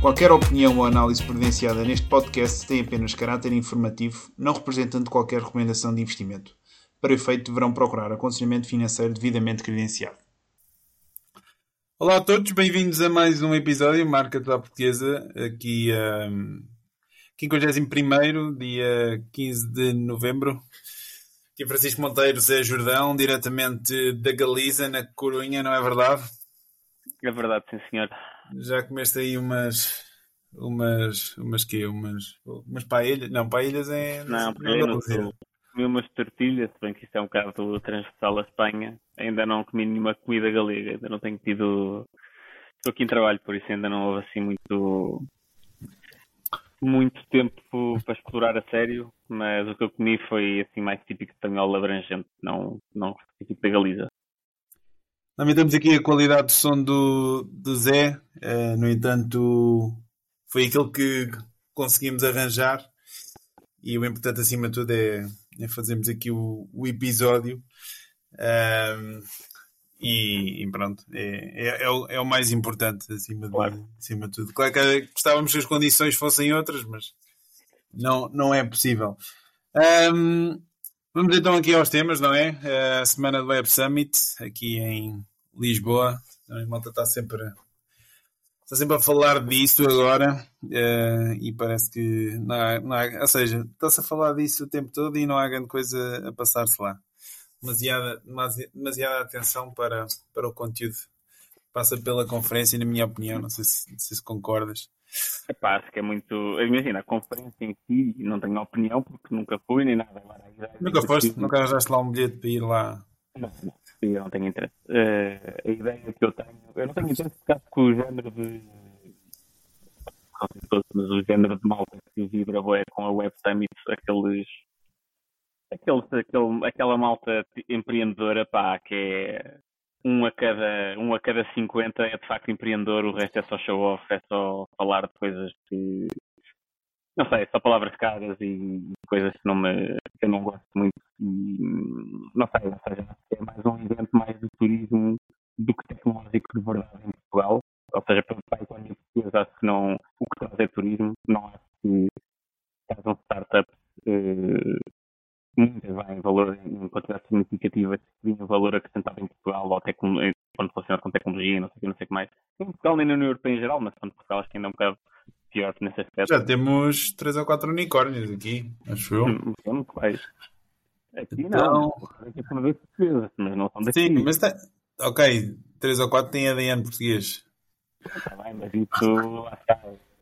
Qualquer opinião ou análise presenciada neste podcast tem apenas caráter informativo, não representando qualquer recomendação de investimento. Para efeito, deverão procurar aconselhamento financeiro devidamente credenciado. Olá a todos, bem-vindos a mais um episódio Marca da Portuguesa, aqui um, 51 dia 15 de novembro. Aqui Francisco Monteiro, Zé Jordão, diretamente da Galiza, na Corunha, não é verdade? É verdade, sim senhor. Já comeste aí umas. Umas. Umas quê? Umas. Umas paelhas? Não, paelhas é. Não, não, não, não comi umas tortilhas, se bem que isto é um bocado transversal à Espanha. Ainda não comi nenhuma comida galega, ainda não tenho tido. Estou aqui em trabalho, por isso ainda não houve assim muito. Muito tempo para explorar a sério, mas o que eu comi foi assim mais típico espanhol abrangente, não, não típico da Galiza. Também temos aqui a qualidade de som do, do Zé, uh, no entanto, foi aquilo que conseguimos arranjar. E o importante acima de tudo é, é fazermos aqui o, o episódio. Um, e, e, pronto, é, é, é, o, é, o, mais importante acima de, claro. acima de tudo. Claro que gostávamos que as condições fossem outras, mas não, não é possível. Um, Vamos então aqui aos temas, não é? A semana do Web Summit, aqui em Lisboa. A malta está sempre, está sempre a falar disso agora uh, e parece que não há, não há ou seja, está-se a falar disso o tempo todo e não há grande coisa a passar-se lá. Demasiada, demasiada atenção para, para o conteúdo passa pela conferência, na minha opinião, não sei se, se concordas. Epá, acho que é muito. Imagina, a conferência em si, não tenho opinião porque nunca fui nem nada. Nunca foste? Nunca arranjaste lá um bilhete para ir lá? Não, não, eu não tenho interesse. Uh, a ideia que eu tenho. Eu não tenho interesse por causa que o género de. Mas o género de malta que vibra é com a Web Summit, aqueles. Aqueles, aquele, aquela malta empreendedora, pá, que é um a cada um a cada 50 é de facto empreendedor, o resto é só show off, é só falar de coisas que não sei, só palavras caras e coisas que não me que eu não gosto muito e não sei, ou seja, é mais um evento mais de turismo do que tecnológico de verdade em Portugal. Ou seja, para, a economia portuguesa acho que não o que traz é turismo, não acho que um startups eh, muitas vêm valor em quantidades significativas que vinham valor acrescentado em Portugal ou quando relacionado com tecnologia, não sei o que, não sei o que mais. Em Portugal nem na União Europeia em geral, mas quando Portugal acho que ainda é um bocado pior nesse aspecto. Já temos 3 ou 4 unicórnios aqui, acho eu. São quais? Aqui então... não. Aqui são portuguesas, mas não são daqui. Sim, mas tá... ok, 3 ou 4 têm ADN português. Está bem, mas isso,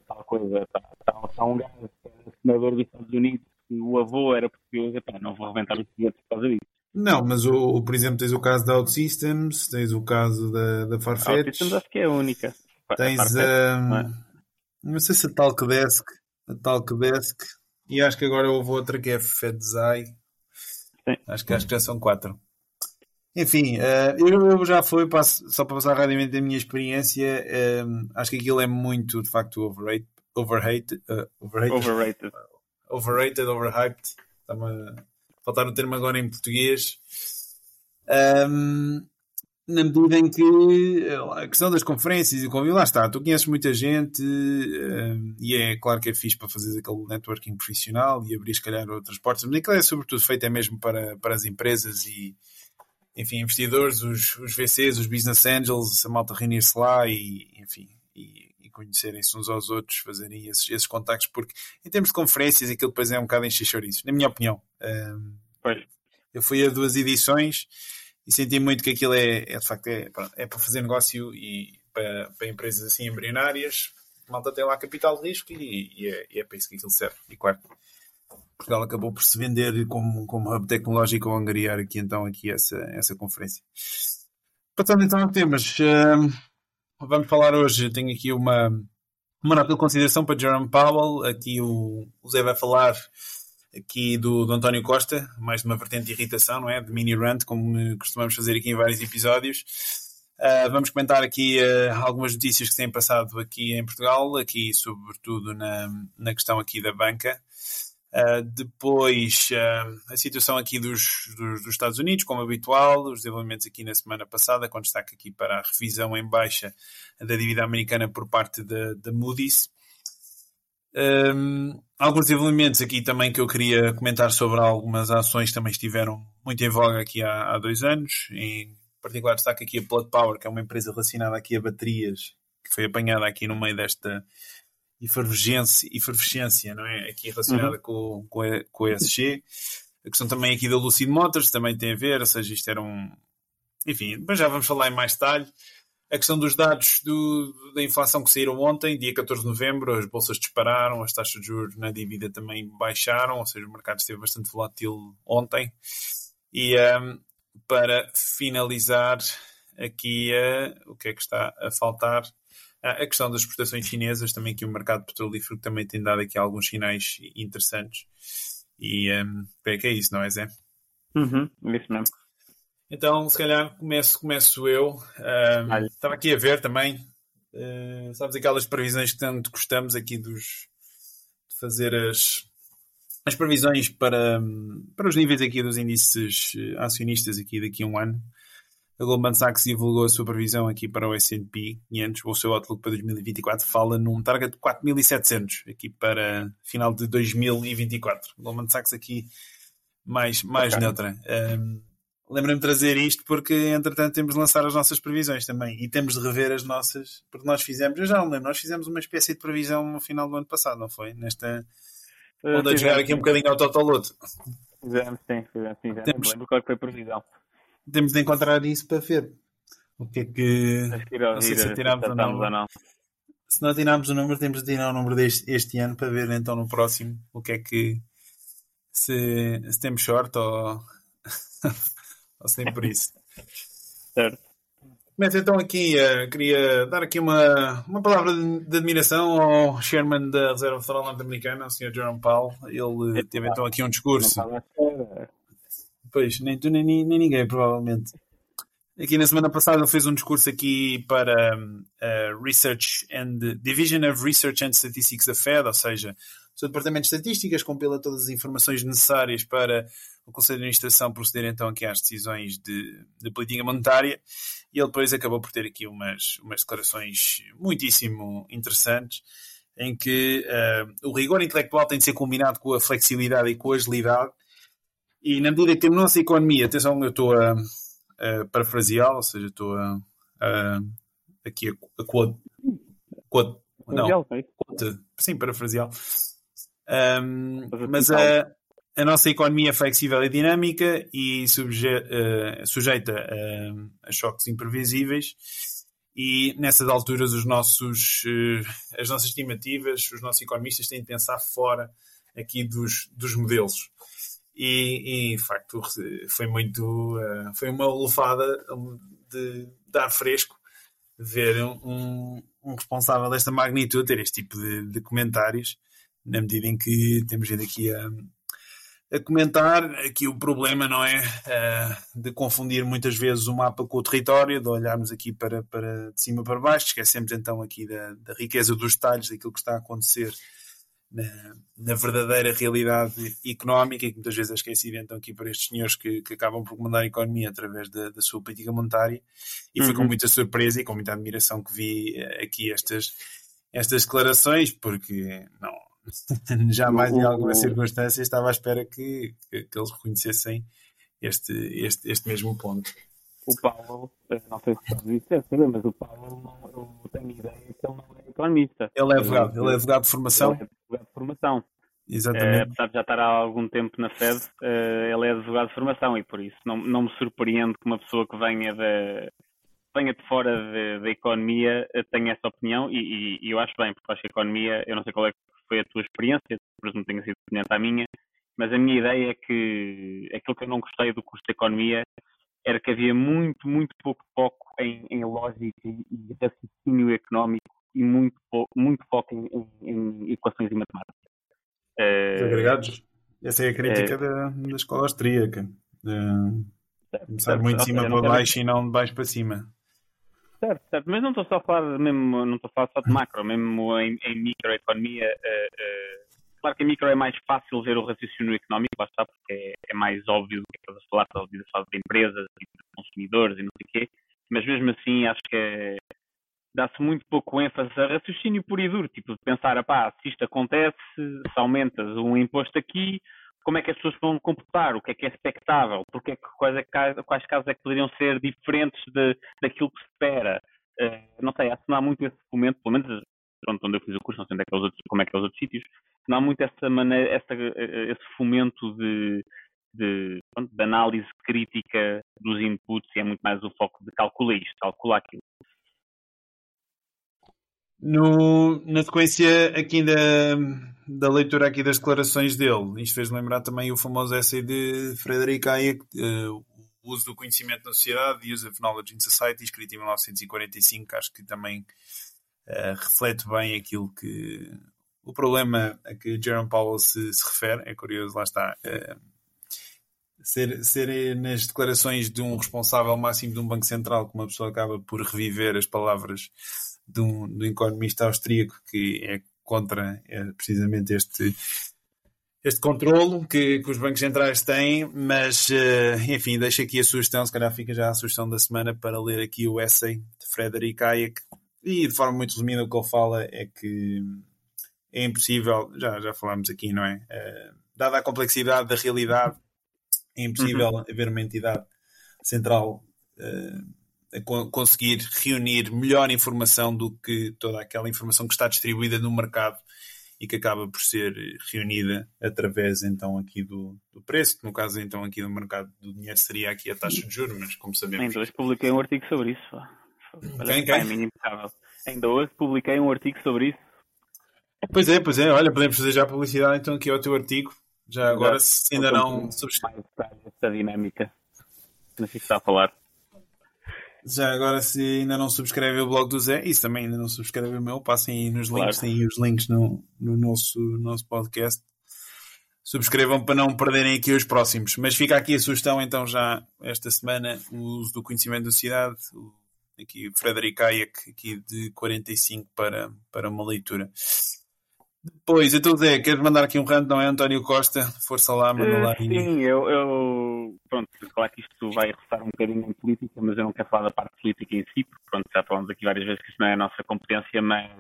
tal coisa. Está, está, está um gajo que é senador dos Estados Unidos o avô era português, epá, não vou reventar os bilhetes por causa disso. Não, mas o, por exemplo, tens o caso da OutSystems, tens o caso da, da Farfetch. OutSystems acho que é a única. Tens a. Um, não, é? sei se a Talkdesk, a Talkdesk, e acho que agora houve outra que é a Fedzai. Acho que, acho que já são quatro. Enfim, uh, eu, eu, já fui, passo, só para passar rapidamente a minha experiência, um, acho que aquilo é muito, de facto. Overrated. Uh, overrated. overrated overrated, overhyped. Está-me a faltar o termo agora em português. Um, na medida em que a questão das conferências e como lá está, tu conheces muita gente e é claro que é fixe para fazer aquele networking profissional e abrir se calhar outras portas, mas aquilo é sobretudo feito é mesmo para, para as empresas e enfim, investidores, os, os VCs, os business angels, a malta reunir-se lá e enfim, e conhecerem-se uns aos outros, fazerem esses, esses contactos, porque em termos de conferências aquilo depois é um bocado encher chouriços, na minha opinião. Um, eu fui a duas edições e senti muito que aquilo é, é de facto é, é para fazer negócio e para, para empresas assim embrionárias. Malta tem lá capital de risco e, e, é, e é para isso que aquilo serve. E claro, Portugal acabou por se vender como, como hub tecnológico ao angariar aqui então aqui essa, essa conferência. Passando então a temas. Um, Vamos falar hoje, tenho aqui uma, uma nota de consideração para Jerome Powell. Aqui o, o Zé vai falar aqui do, do António Costa, mais de uma vertente de irritação, não é? De mini rant, como costumamos fazer aqui em vários episódios. Uh, vamos comentar aqui uh, algumas notícias que têm passado aqui em Portugal, aqui sobretudo na, na questão aqui da banca. Uh, depois, uh, a situação aqui dos, dos, dos, Estados Unidos, como habitual, os desenvolvimentos aqui na semana passada, com destaque aqui para a revisão em baixa da dívida americana por parte da Moody's. Um, alguns desenvolvimentos aqui também que eu queria comentar sobre algumas ações que também estiveram muito em voga aqui há, há dois anos. Em particular, destaque aqui a Plug Power, que é uma empresa relacionada aqui a baterias, que foi apanhada aqui no meio desta efervescência, efervescência não é? Aqui relacionada uhum. com, com, a, com a ESG. A questão também aqui da Lucid Motors também tem a ver, ou seja, isto era um. Enfim, depois já vamos falar em mais detalhe. A questão dos dados do, da inflação que saíram ontem, dia 14 de novembro, as bolsas dispararam, as taxas de juros na dívida também baixaram, ou seja, o mercado esteve bastante volátil ontem. E um, para finalizar aqui, uh, o que é que está a faltar? A questão das exportações chinesas, também que o mercado petrolífero também tem dado aqui alguns sinais interessantes. E um, é que é isso, não é, Zé? Uhum, isso mesmo. Então, se calhar, começo, começo eu. Um, estava aqui a ver também, uh, sabes, aquelas previsões que tanto gostamos aqui dos, de fazer as, as previsões para, para os níveis aqui dos índices eh, acionistas aqui daqui a um ano. A Goldman Sachs divulgou a sua previsão aqui para o S&P 500, o seu outlook para 2024 fala num target de 4.700 aqui para final de 2024. A Goldman Sachs aqui mais, mais okay. neutra. Um, Lembrei-me de trazer isto porque, entretanto, temos de lançar as nossas previsões também e temos de rever as nossas, porque nós fizemos, eu já não lembro, nós fizemos uma espécie de previsão no final do ano passado, não foi? Nesta. Uh, onde a jogar aqui um bocadinho ao Totoloto. Fizemos, sim, fizemos, sim. Temos... lembro qual é foi a previsão temos de encontrar isso para ver o que é que. não sei se tiramos. Não. Se não tirarmos o número, temos de tirar o número deste este ano para ver então no próximo o que é que. Se, se temos short ou. ou se nem por isso. certo. Mas então aqui, uh, queria dar aqui uma, uma palavra de, de, admiração ao chairman da Reserva Federal Norte-Americana, o Sr. Jerome Powell. Ele teve então aqui um discurso. Pois, nem tu nem, nem ninguém, provavelmente. Aqui na semana passada ele fez um discurso aqui para uh, Research and Division of Research and Statistics da Fed, ou seja, o seu departamento de estatísticas compila todas as informações necessárias para o Conselho de Administração proceder então aqui às decisões de, de política monetária e ele depois acabou por ter aqui umas, umas declarações muitíssimo interessantes em que uh, o rigor intelectual tem de ser combinado com a flexibilidade e com a agilidade e na medida que a nossa economia, atenção, eu estou a, a parafrasear, ou seja, estou a, a aqui a, a quote, quote não, quote, sim, parafrasear. Um, mas a, a nossa economia é flexível e dinâmica e subje, uh, sujeita a, a, choques imprevisíveis e nessas alturas os nossos, uh, as nossas estimativas, os nossos economistas têm de pensar fora aqui dos, dos modelos e, e de facto foi muito uh, foi uma lufada de, de ar fresco ver um, um, responsável desta magnitude ter este tipo de, de comentários na medida em que temos vindo aqui a, a comentar aqui o problema não é? Uh, de confundir muitas vezes o mapa com o território, de olharmos aqui para, para de cima para baixo, esquecemos então aqui da, da riqueza dos detalhes daquilo que está a acontecer na, na, verdadeira realidade económica e que muitas vezes é esquecida então aqui por estes senhores que, que acabam por comandar a economia através da, da sua política monetária e foi com uhum. muita surpresa e com muita admiração que vi eh, aqui estas, estas declarações porque não jamais em alguma circunstância estava à espera que, que, que eles reconhecessem este, este, este mesmo ponto. O Paulo, eh, não sei se a dizer, mas o Paulo, não, eu tenho ideia que ele não é economista. Ele é advogado, ele é advogado de formação. Ele é advogado de formação. Exatamente. Uh, apesar de já estar há algum tempo na Fed, uh, ele é advogado de formação e por isso não, não me surpreende que uma pessoa que venha de, venha de fora da economia tenha essa opinião e, e, e, eu acho bem, porque acho que a economia, eu não sei qual é que foi a tua experiência, presumo que tenha sido semelhante à minha, mas a minha ideia é que aquilo que eu não gostei do curso de economia era que havia muito, muito pouco foco em, em lógica e, e raciocínio económico e muito, muito foco em, em, em equações e matemática. Os agregados? Essa é a crítica é, da, da escola austríaca. Certo, começar certo, muito de cima para baixo quero... e não de baixo para cima. Certo, certo, mas não estou só a falar mesmo, não estou a falar só de macro, mesmo em, em microeconomia, uh, uh, Claro que a micro é mais fácil ver o raciocínio económico, está, porque é, é mais óbvio do que estás a falar, estás a falar de empresas e de consumidores e não sei o quê, mas mesmo assim acho que é, dá-se muito pouco ênfase a raciocínio puro e duro, tipo de pensar, pá, se isto acontece, se aumentas um imposto aqui, como é que as pessoas vão comportar, o que é que é expectável, porque é que, quais, é, quais casos é que poderiam ser diferentes de, daquilo que se espera. Uh, não sei, acho que não há muito esse fomento, pelo menos pronto, onde eu fiz o curso, não sei onde é que é os outros, como é que é os outros sítios, não há muito essa maneira, essa, eh, esse fomento de, de, pronto, de, análise crítica dos inputs e é muito mais o foco de calcular isto, calcular aquilo. No, na sequência aqui da, da leitura aqui das declarações dele, isto fez lembrar também o famoso essay de Frederick Hayek, uh, o uso do conhecimento na sociedade, Use of Knowledge in Society, escrito em 1945, acho que também uh, reflete bem aquilo que o problema a que Jerome Powell se, se refere, é curioso, lá está. Uh, ser, ser nas declarações de um responsável máximo de um Banco Central, que uma pessoa acaba por reviver as palavras de um, de um economista austríaco que é contra é, precisamente este, este controlo que, que, os bancos centrais têm, mas uh, enfim, deixo aqui a sugestão, se calhar fica já a sugestão da semana para ler aqui o essay de Frederick Hayek e de forma muito resumida o que ele fala é que é impossível, já, já falámos aqui, não é? Uh, dada a complexidade da realidade, é impossível uhum. haver uma entidade central uh, conseguir reunir melhor informação do que toda aquela informação que está distribuída no mercado e que acaba por ser reunida através então aqui do, do preço, que no caso então aqui do mercado do dinheiro seria aqui a taxa de juros, mas como sabemos... Ainda hoje publiquei um artigo sobre isso. Quem, quem? Ainda hoje publiquei um artigo sobre isso. Pois é, pois é, olha, podemos fazer já publicidade então aqui ao teu artigo, já agora se ainda não subscreve. Esta dinâmica, não sei se está a falar. Já agora, se ainda não subscreve o blog do Zé, isso também ainda não subscreve o meu, passem aí nos links, claro. tem aí os links no, no nosso, nosso podcast. Subscrevam para não perderem aqui os próximos. Mas fica aqui a sugestão, então, já esta semana, o uso do conhecimento da cidade, aqui Frederic Hayek, aqui de 45 para, para uma leitura. Depois, então Zé, queres mandar aqui um rant, não é António Costa? Força lá, manda lá. Sim, eu, eu pronto, claro que isto vai restar um bocadinho em política, mas eu não quero falar da parte política em si, porque pronto, já falamos aqui várias vezes que isto não é a nossa competência, mas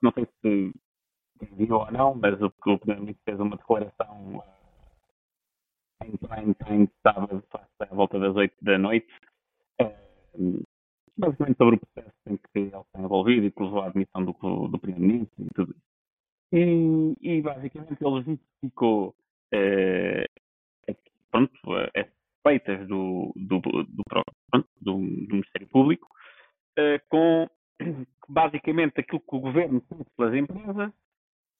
não sei se viu ou não, mas o, o Primeiro-Ministro fez uma declaração uh, em prime time sábado, à volta das 8 da noite, uh, basicamente sobre o processo em que ele está envolvido e que levou à admissão do, do Primeiro-Ministro e tudo isso. E, e basicamente ele justificou eh, pronto, as feitas do, do, do, pronto, do, do Ministério Público eh, com basicamente aquilo que o governo fez pelas empresas.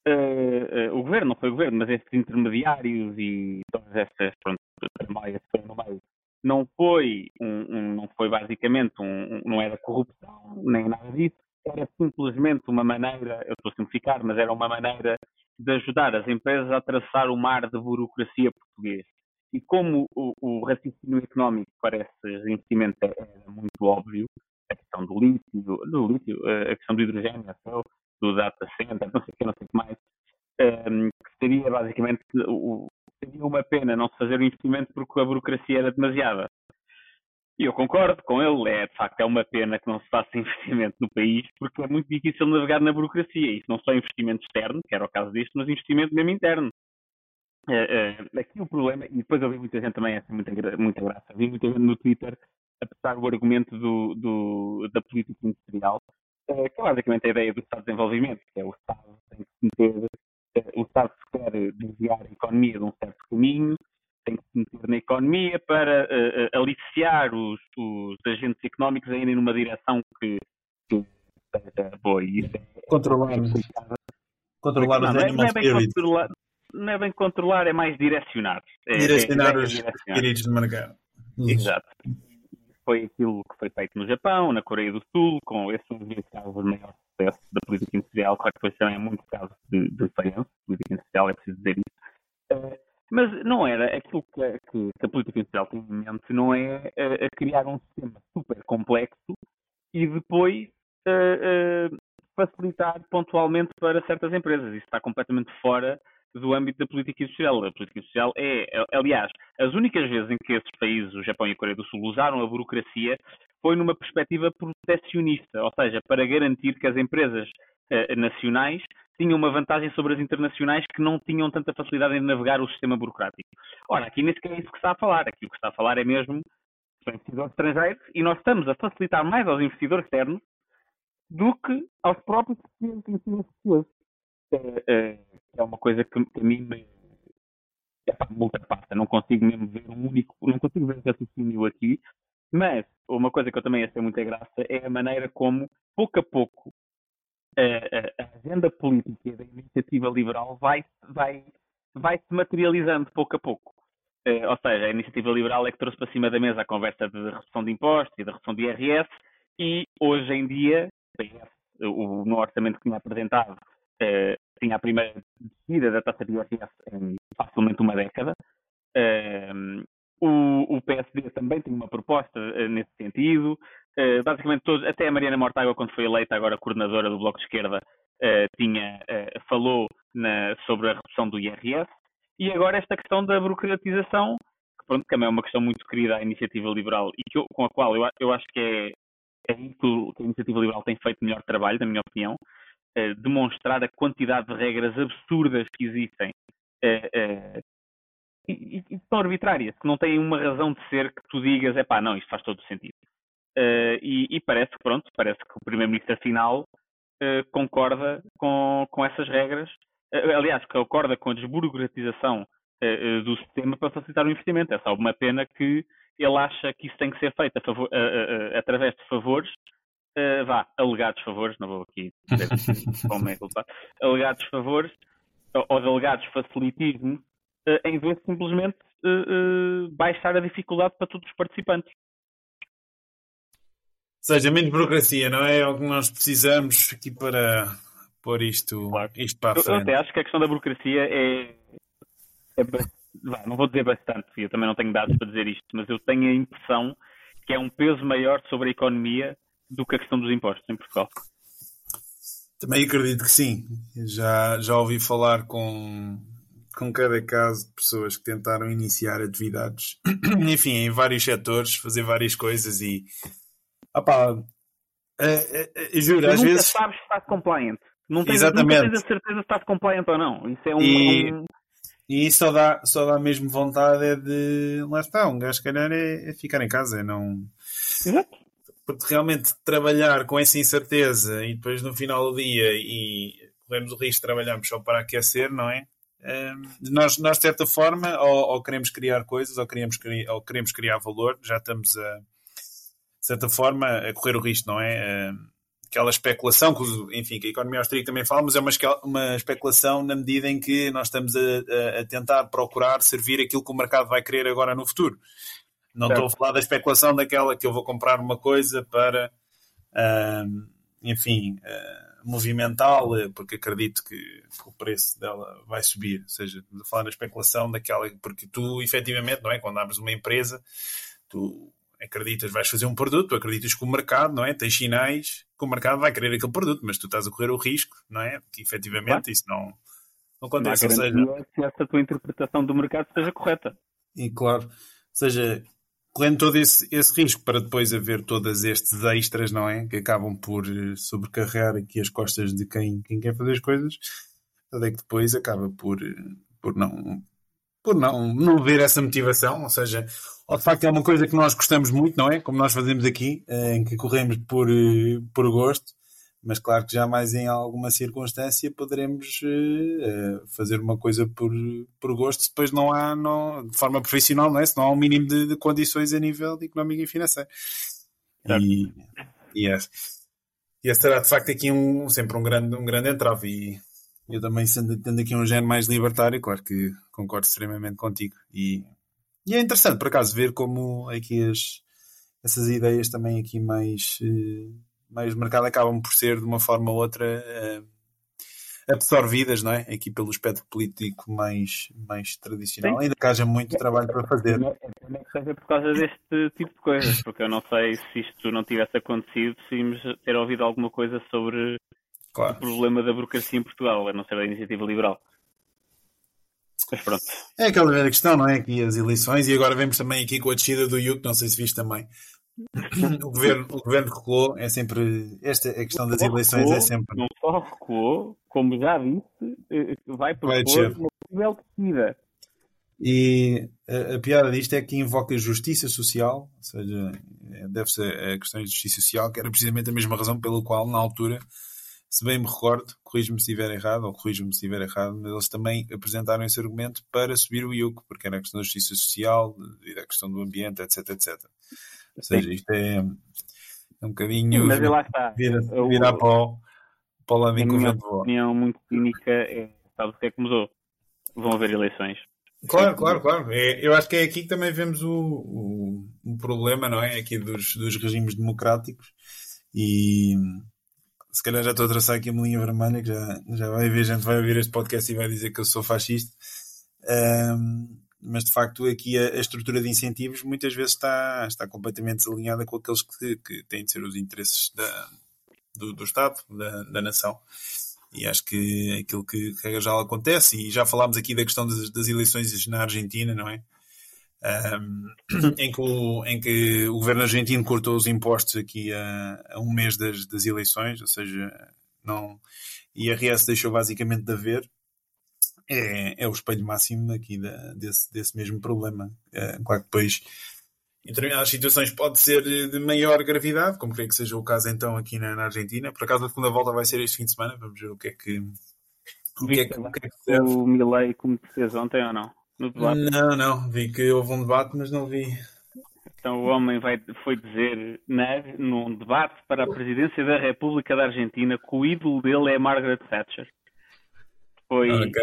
Eh, o governo, não foi o governo, mas esses intermediários e todas essas pronto, maias que no meio não foi um, um, não foi basicamente um, não era corrupção nem nada disso era simplesmente uma maneira, eu estou a simplificar, mas era uma maneira de ajudar as empresas a traçar o mar de burocracia português. E como o, o raciocínio económico para esses investimentos era é, é muito óbvio, a questão do lítio, do lítio a questão do hidrogênio, do data center, não sei o que, não sei o que mais, ehm, que seria basicamente o, seria uma pena não se fazer o investimento porque a burocracia era demasiada. E eu concordo com ele, é de facto é uma pena que não se faça investimento no país, porque é muito difícil navegar na burocracia. Isso não só investimento externo, que era o caso disto, mas investimento mesmo interno. É, é, aqui o problema, e depois eu vi muita gente também, essa muita, muita graça, vi muita gente no Twitter a passar o argumento do, do, da política industrial, é, que é basicamente a ideia do Estado de Desenvolvimento, que é o Estado tem que meter, é, o Estado se quer desviar a economia de um certo caminho, tem que se meter na economia para uh, aliciar os, os, agentes económicos a irem numa direção que, que seja boa. E isso é, controlar, é controlar os é, não é bem controlar, não é bem controlar, é mais direcionar. É, direcionar é, os espíritos de mercado. Exato. Foi aquilo que foi feito no Japão, na Coreia do Sul, com esses casos de maior sucesso da política industrial, claro que depois também há muitos casos de, de falhança, política industrial, é preciso dizer isso. Uh, mas não era aquilo que, que, que a política industrial tem em mente, não é a, a criar um sistema super complexo e depois uh, uh, facilitar pontualmente para certas empresas. Isso está completamente fora do âmbito da política social. A política social é, aliás, as únicas vezes em que esses países, o Japão e a Coreia do Sul, usaram a burocracia foi numa perspectiva protecionista, ou seja, para garantir que as empresas eh, nacionais tinham uma vantagem sobre as internacionais que não tinham tanta facilidade em navegar o sistema burocrático. Ora, aqui nem sequer é isso que está a falar. Aqui o que está a falar é mesmo são investidores estrangeiros e nós estamos a facilitar mais aos investidores externos do que aos próprios portugueses. É, é, é uma coisa que, a mim me, é, me ultrapassa. Não consigo mesmo ver um único, não consigo ver um raciocínio aqui, mas uma coisa que eu também achei muita graça é a maneira como, pouco a pouco, a, a agenda política da iniciativa liberal vai, vai, vai se materializando pouco a pouco. Uh, ou seja, a iniciativa liberal é que trouxe para cima da mesa a conversa de redução de impostos e da redução de IRS e hoje em dia, o, no orçamento que tinha apresentado, uh, tinha a primeira descida da taxa de IRS em facilmente uma década. Uh, o, o, PSD também tem uma proposta nesse sentido. Uh, basicamente, todos, até a Mariana Mortágua, quando foi eleita agora coordenadora do Bloco de Esquerda, uh, tinha, uh, falou na, sobre a redução do IRS. E agora esta questão da burocratização, que pronto, também é uma questão muito querida à iniciativa liberal e que, com a qual eu, eu acho que é, é que a iniciativa liberal tem feito melhor trabalho, na minha opinião, demonstrar a quantidade de regras absurdas que existem e, e, são arbitrárias, que não têm uma razão de ser que tu digas, é pá, não, isto faz todo o sentido. Uh, e, e, parece que, pronto, parece que o Primeiro-Ministro, afinal, uh, concorda com, com essas regras. Uh, aliás, concorda com a desburocratização do sistema para facilitar o investimento. É só uma pena que ele acha que isso tem que ser feito favor, através de favores, vá, alegados favores, não vou aqui dizer como é culpado, alegados favores, ou, ou de alegados facilitismo, em vez de simplesmente baixar a dificuldade para todos os participantes seja, menos burocracia, não é? É o que nós precisamos aqui para pôr isto, claro. isto para a frente. Eu, até acho que a questão da burocracia é. é não vou dizer bastante, eu também não tenho dados para dizer isto, mas eu tenho a impressão que é um peso maior sobre a economia do que a questão dos impostos em Portugal. Também acredito que sim. Já, já ouvi falar com, com cada caso de pessoas que tentaram iniciar atividades, enfim, em vários setores, fazer várias coisas e Opá, é, é, é, juro, às vezes. sabes se estás compliant. Não tens, Exatamente. Nunca tens a certeza se estás compliant ou não. Isso é um. E, um... e isso só dá, só dá mesmo vontade é de. Lá está, um gajo, se calhar, é, é ficar em casa, é não. Exato. Porque realmente trabalhar com essa incerteza e depois no final do dia e corremos o risco de trabalharmos só para aquecer, não é? Nós, nós, de certa forma, ou, ou, queremos criar coisas ou queremos, ou queremos criar valor, já estamos a de certa forma, a correr o risco, não é? Aquela especulação, que, enfim, que a economia austríaca também fala, mas é uma, uma especulação na medida em que nós estamos a, a, tentar procurar servir aquilo que o mercado vai querer agora no futuro. Não certo. estou a falar da especulação daquela que eu vou comprar uma coisa para, uh, enfim, uh, movimentá-la, porque acredito que, o preço dela vai subir. Ou seja, falar da especulação daquela, porque tu, efetivamente, não é? Quando abres uma empresa, tu acreditas, vais fazer um produto, acreditas que o mercado, não é? Tens sinais que o mercado vai querer aquele produto, mas tu estás a correr o risco, não é? Que efetivamente isso não, não acontece. Não ou seja, se essa tua interpretação do mercado seja correta. E claro, ou seja, correndo todo esse, esse risco para depois haver todos estes extras, não é? Que acabam por eh, sobrecarregar aqui as costas de quem, quem quer fazer as coisas, até que depois acaba por, eh, por não por não, não ver essa motivação, ou seja, de facto é uma coisa que nós gostamos muito, não é? Como nós fazemos aqui, eh, em que corremos por, por gosto, mas claro que jamais em alguma circunstância poderemos uh, fazer uma coisa por, por gosto, depois não há, não, de forma profissional, não é? Se não há um mínimo de, de condições a nível económico e financeiro. E, e, esse, e esse será de facto aqui um, sempre um grande, um grande entrave. E, eu também, sendo, tendo aqui um género mais libertário, claro que concordo extremamente contigo. E, e é interessante, por acaso, ver como aqui as, essas ideias também aqui mais, eh, mais mercado acabam por ser, de uma forma ou outra, eh, absorvidas, não é? Aqui pelo espectro político mais, mais tradicional. Sim. Ainda que haja muito trabalho para fazer. Não é que seja por causa deste tipo de coisas, porque eu não sei se isto não tivesse acontecido, se íamos ter ouvido alguma coisa sobre claro. o problema da burocracia em Portugal, a não ser da iniciativa liberal. Mas pronto. É aquela velha questão, não é? Aqui as eleições, e agora vemos também aqui com a descida do IUC, não sei se viste também. O governo, o governo recuou, é sempre. Esta a questão das eleições recuou, é sempre. Não só recuou, como já disse, eh, vai Vai propor descer. uma possível descida. E a, a piada disto é que invoca justiça social, ou seja, é, deve-se a, a questões de justiça social, que era precisamente a mesma razão pela qual, na altura, se bem me recordo, corrijo-me se estiver errado, ou corrijo-me se estiver errado, mas eles também apresentaram esse argumento para subir o IUC, porque era a questão da justiça social e da questão do ambiente, etc, etc. Ou seja, isto é, é um bocadinho Mas lá está. vira, virar para o, para o lado a em que o minha vento voa. opinião muito cínica é, sabe o que é que mudou? Vão haver eleições. Claro, claro, claro. É, eu acho que é aqui que também vemos o, o, o problema, não é? Aqui dos, dos regimes democráticos. E se calhar já estou a traçar aqui uma linha vermelha que já, já vai haver gente vai ouvir este podcast e vai dizer que eu sou fascista. Ahm, mas de facto aqui a, a estrutura de incentivos muitas vezes está, está completamente desalinhada com aqueles que, que têm de ser os interesses da, do, do Estado, da, da nação. E acho que aquilo que, que já acontece, e já falámos aqui da questão das, das eleições na Argentina, não é? Um, em, que o, em que o governo argentino cortou os impostos aqui a, a um mês das, das eleições, ou seja, não, IRS deixou basicamente de haver. É, é o espelho máximo aqui da, desse, desse mesmo problema. É, claro que depois, em determinadas situações, pode ser de maior gravidade, como creio que seja o caso então aqui na, na Argentina. Por acaso, a segunda volta vai ser este fim de semana. Vamos ver o que é que. O que é que, o que, é que serve. O Milley, como fez ontem ou não? No debate. Não, não. Vi que houve um debate, mas não vi. Então o homem vai, foi dizer na, num debate para a presidência da República da Argentina que o ídolo dele é Margaret Thatcher. Foi, Ok.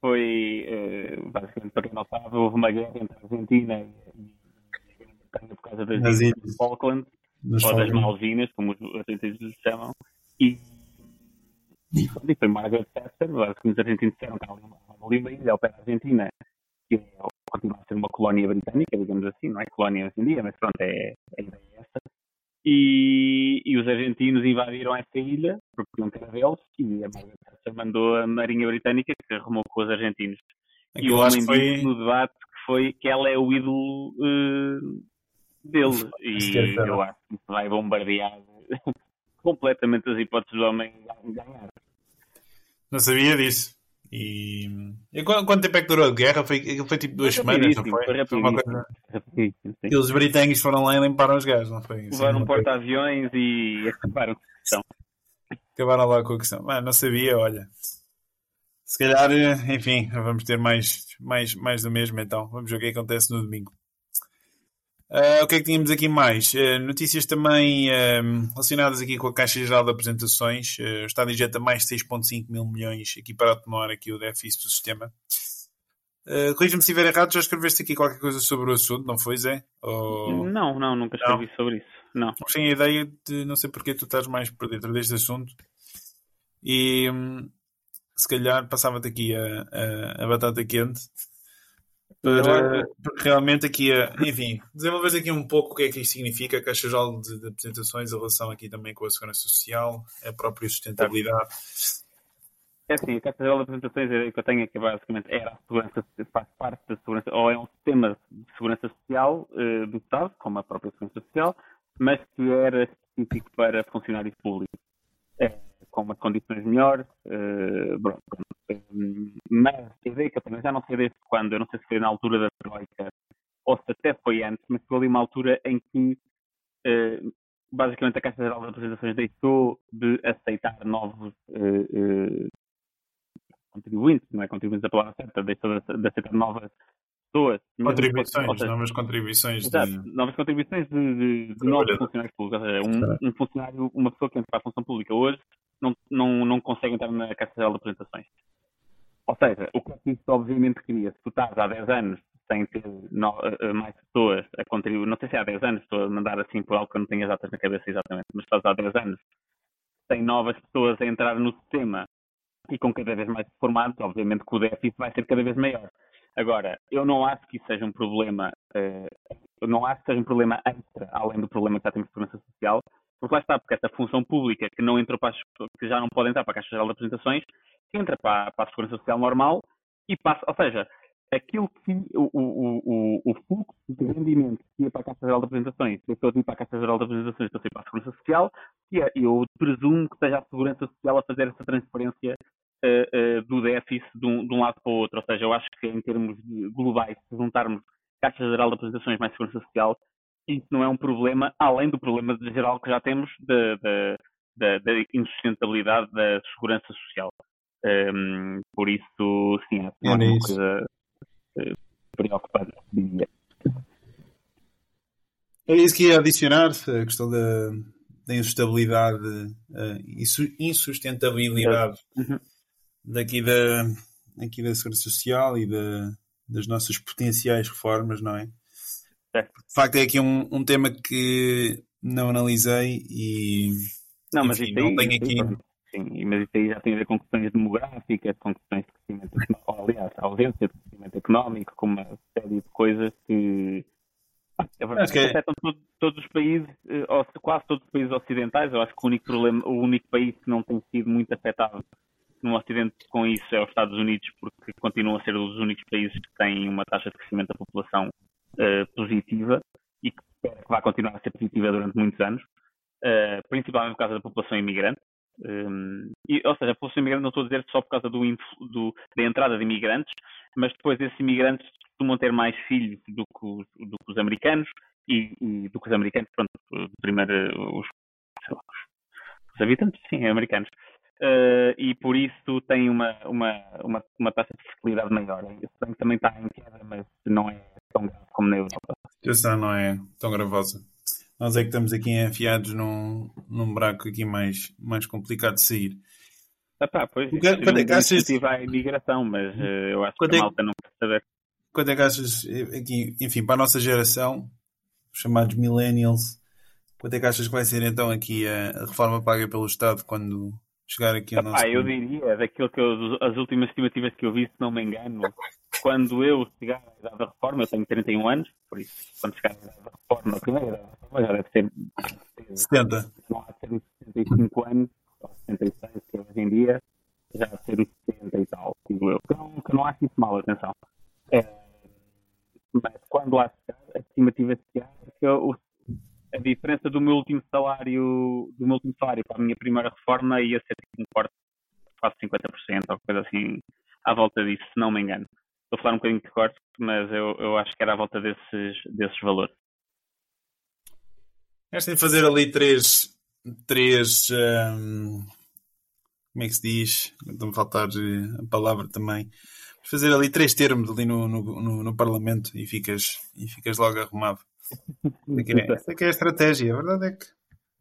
Foi eh, basicamente, para quem não sabe, houve uma guerra entre a Argentina e a Grã-Bretanha por causa das ilhas Falkland, ou das Falkland. Malvinas, como os argentinos chamam, e, e foi Margaret Thatcher, basicamente os argentinos disseram que há ali uma, ali uma ilha ao pé da Argentina, que é, continua a ser uma colónia britânica, digamos assim, não é colónia hoje em dia, mas pronto, é, a ideia é essa. E, e os argentinos invadiram essa ilha, porque não era deles, e a Margaret Thatcher mandou a Marinha Britânica que arrumou com os argentinos. E Aquilo o homem foi- disse no debate que, foi, que ela é o ídolo eh, dele. E eu acho que vai bombardear completamente as hipóteses do homem ganhar. Não sabia disso. E, e qu- quanto tempo é que durou a guerra? Foi, foi tipo duas semanas, não foi? foi Foi sim. E os britânicos foram lá e limparam os gajos, não foi? Assim, Levaram um porta-aviões e acabaram com a questão. Acabaram lá com a questão. Ah, não sabia, olha. Se calhar, eh, enfim, vamos ter mais, mais, mais do mesmo então. Vamos ver o que acontece no domingo. Ah, o que é que tínhamos aqui mais? Ah, notícias também ah, relacionadas aqui com a Caixa Geral de Apresentações. O Estado injeta mais de 6,5 mil milhões aqui para atenuar aqui o déficit do sistema. Uh, Corrija-me se estiver errado, já escreveste aqui qualquer coisa sobre o assunto, não foi, Zé? Ou... Não, não, nunca escrevi sobre isso. Não. Tenho a ideia de não sei porque tu estás mais por dentro deste assunto e hum, se calhar passava-te aqui a, a, a batata quente para, porque realmente aqui a, enfim, desenvolves aqui um pouco o que é que isto significa, a Caixa Geral de, de Apresentações, a relação aqui também com a Segurança Social, a própria sustentabilidade. É assim, a Caixa Geral de Apresentações é- que eu tenho aqui basicamente era a segurança, faz parte da segurança, ou é um sistema de segurança social eh, do Estado, como a própria segurança social, mas que era específico para funcionários públicos, eh, com umas condições melhores. eh, pronto. Eh, mas que também já não sei desde quando, eu não sei se foi na altura da Troika ou se até foi antes, mas foi ali uma altura em que eh, basicamente a Caixa Geral de Apresentações deixou de aceitar novos eh, contribuintes, não é contribuintes a palavra certa, deixou de, de aceitar novas pessoas. Contribuições, ou seja, novas contribuições Exato, de... novas contribuições de, de- de novos funcionários públicos. Ou seja, um, um funcionário, uma pessoa que entra para a função pública hoje não, não, não consegue entrar na Caixa de Apresentações. Ou seja, o que é que isto obviamente cria? Se tu estás há 10 anos sem ter no- eh, mais pessoas a contribuir, não sei se há 10 anos, estou a mandar assim por algo que eu não tenho as datas na cabeça exatamente, mas estás há 10 anos sem novas pessoas a entrar no sistema e com cada vez mais formados, obviamente que o déficit vai ser cada vez maior. Agora, eu não acho que isso seja um problema, eh, eu não acho que seja um problema extra, além do problema que já temos de segurança social, Porque lá está, porque essa função pública que não entrou para as, que já não pode entrar para a Caixa Geral de Apresentações, entra para, para a Segurança Social normal e passa, ou seja, aquilo que o, o, o, o fluxo de rendimento que ia para a Caixa Geral de Apresentações, deixou de ir para a Caixa Geral de Apresentações para ir para a Segurança Social, e é, eu presumo que seja a Segurança Social a fazer essa transferência uh, uh, do déficit de um, de um, lado para o outro. Ou seja, eu acho que em termos globais, se juntarmos Caixa Geral de Apresentações mais Segurança Social, isso não é um problema, além do problema geral que já temos da, da, da insustentabilidade da segurança social. Um, por isso, sim, é uma isso. coisa uh, preocupante, diria. É isso que ia adicionar, a questão da, da insustabilidade insustentabilidade uhum. daqui da, aqui da Segurança Social e da, das nossas potenciais reformas, não é? É. De facto, é aqui um, um tema que não analisei e não, mas enfim, não tenho aqui. Sim, mas isso aí já tem a ver com questões demográficas, com questões de crescimento económico, aliás, a ausência de crescimento económico, com uma série de coisas que, é verdade, que é... afetam todo, todos os países, eh, ou quase todos os países ocidentais. Eu acho que o único, problema, o único país que não tem sido muito afetado no Ocidente com isso é os Estados Unidos, porque continuam a ser os únicos países que têm uma taxa de crescimento da população uh, positiva e que espera que vai continuar a ser positiva durante muitos anos, uh, principalmente por causa da população imigrante. Um, e, ou seja, a população imigrante não estou a dizer só por causa do, do, da entrada de imigrantes, mas depois esses imigrantes costumam ter mais filhos do que os, do que os americanos e, e, do que os americanos, pronto, primeiro os, lá, os habitantes, sim, americanos. Uh, e por isso tem uma, uma, uma, uma taxa de fertilidade maior. Isso também está em queda, mas não é tão como na Europa. A situação não é tão gravosa. Nós é que estamos aqui enfiados num, num buraco aqui mais, mais complicado de sair. Ah, pá, pois, quando, quando é que achas... a imigração, mas uh, eu acho quando que a é malta não quer saber. Quando é que achas, aqui, enfim, para a nossa geração, os chamados millennials, quando é que achas que vai ser então aqui a, a reforma paga pelo Estado quando chegar aqui ao nosso... Ah, eu diria, daquilo que eu, as últimas estimativas que eu vi, se não me engano, quando eu chegar à idade da reforma, eu tenho 31 anos, por isso, quando chegar à idade da reforma, a primeira idade da reforma já deve ser 70. Não há de os 65 anos, ou 76, que é hoje em dia, já deve ser os 70 e tal, digo eu. Que não, que não acho isso mal, atenção. É, mas quando lá chegar, a estimativa chegar, que eu, a diferença do meu último salário, do meu último salário para a minha primeira reforma ia ser tipo um corte de quase 50%, ou coisa assim, à volta disso, se não me engano. Estou a falar um bocadinho de corte, mas eu, eu acho que era à volta desses, desses valores. Esta em fazer ali três, três um, como é que se diz? Estou-me a faltar eh, a palavra também. Fazer ali três termos ali no, no, no, no Parlamento e ficas, e ficas logo arrumado. Essa é, que é a estratégia. A verdade é que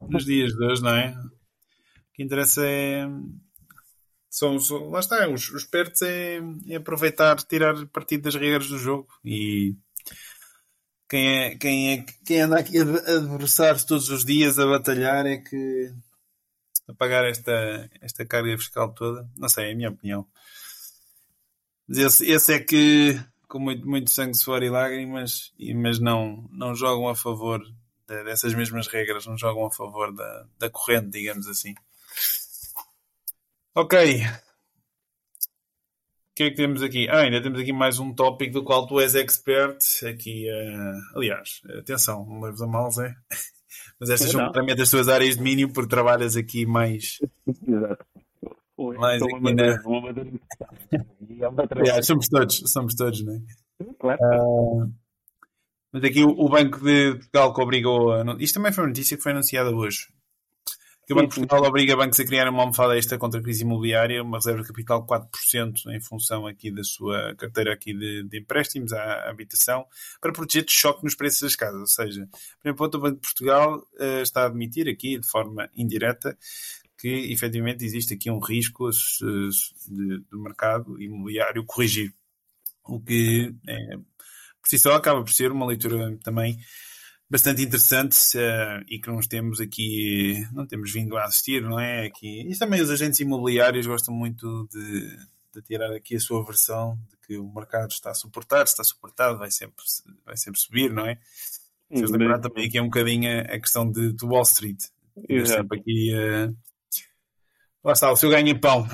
nos dias de hoje, não é? O que interessa é. São, são lá está, os, os pertos é, é, aproveitar, tirar partido das regras do jogo e quem, é, quem, é, quem anda aqui a, debruçar-se todos os dias a batalhar é que a pagar esta, esta carga fiscal toda, não sei, é a minha opinião. Mas esse, esse é que com muito, muito sangue, suor e lágrimas, mas não, não jogam a favor de, dessas mesmas regras, não jogam a favor da, da corrente, digamos assim. Ok. O que é que temos aqui? Ah, ainda temos aqui mais um tópico do qual tu és expert. Aqui, uh, aliás, atenção, não leves a mal, Zé. Mas estas são realmente as tuas áreas de domínio, porque trabalhas aqui mais. Exato. Mais aqui na. É somos todos, somos todos, não é? Claro. Uh, mas aqui o, o, Banco de Portugal que obrigou a. Isto também foi uma notícia que foi anunciada hoje. Que o Banco de Portugal obriga bancos a criar uma almofada extra contra a crise imobiliária, uma reserva de capital de 4% em função aqui da sua carteira aqui de, de empréstimos à habitação, para proteger de choque nos preços das casas. Ou seja, primeiro ponto, o Banco de Portugal uh, está a admitir aqui, de forma indireta, que efetivamente existe aqui um risco do mercado imobiliário corrigir. O que, é, por si só, acaba por ser uma leitura também bastante interessante uh, e que nós temos aqui, não temos vindo a assistir, não é? Aqui, e também os agentes imobiliários gostam muito de, de tirar aqui a sua versão de que o mercado está a suportar, está suportado, vai sempre, vai sempre subir, não é? Se lembrar também aqui é um bocadinho a questão de, de Wall Street sempre aqui. Uh... Lá está, o seu ganha-pão.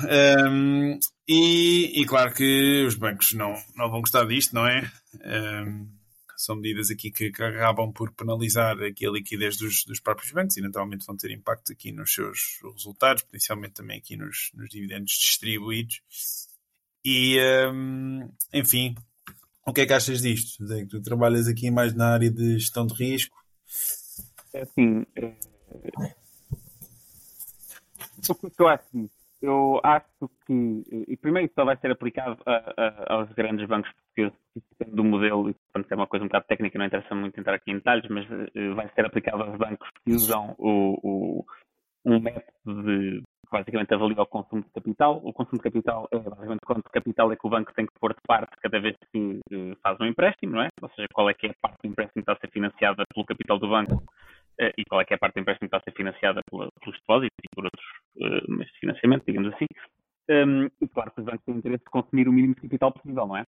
Um, e, e, claro que os bancos não, não vão gostar disto, não é? Um, são medidas aqui que, que, acabam por penalizar aqui a liquidez dos, dos, próprios bancos e naturalmente vão ter impacto aqui nos seus resultados, potencialmente também aqui nos, nos dividendos distribuídos. E, um, enfim, o que é que achas disto? Zé? Tu trabalhas aqui mais na área de gestão de risco. É assim, é... o que eu acho disso? Eu acho que, e primeiro só vai ser aplicado a, a, aos grandes bancos portugueses, depende do modelo, e portanto é uma coisa um bocado técnica, não interessa muito entrar aqui em detalhes, mas uh, vai ser aplicado aos bancos que usam o, o um método de, que basicamente avalia o consumo de capital. O consumo de capital é basicamente quanto capital é que o banco tem que pôr de parte cada vez que uh, faz um empréstimo, não é? Ou seja, qual é que é a parte do empréstimo que está a ser financiada pelo capital do banco uh, e qual é que é a parte do empréstimo que está a ser financiada pelos depósitos e por outros meios de financiamento, digamos assim. Um, e claro que os bancos têm interesse de consumir o mínimo de capital possível, não é?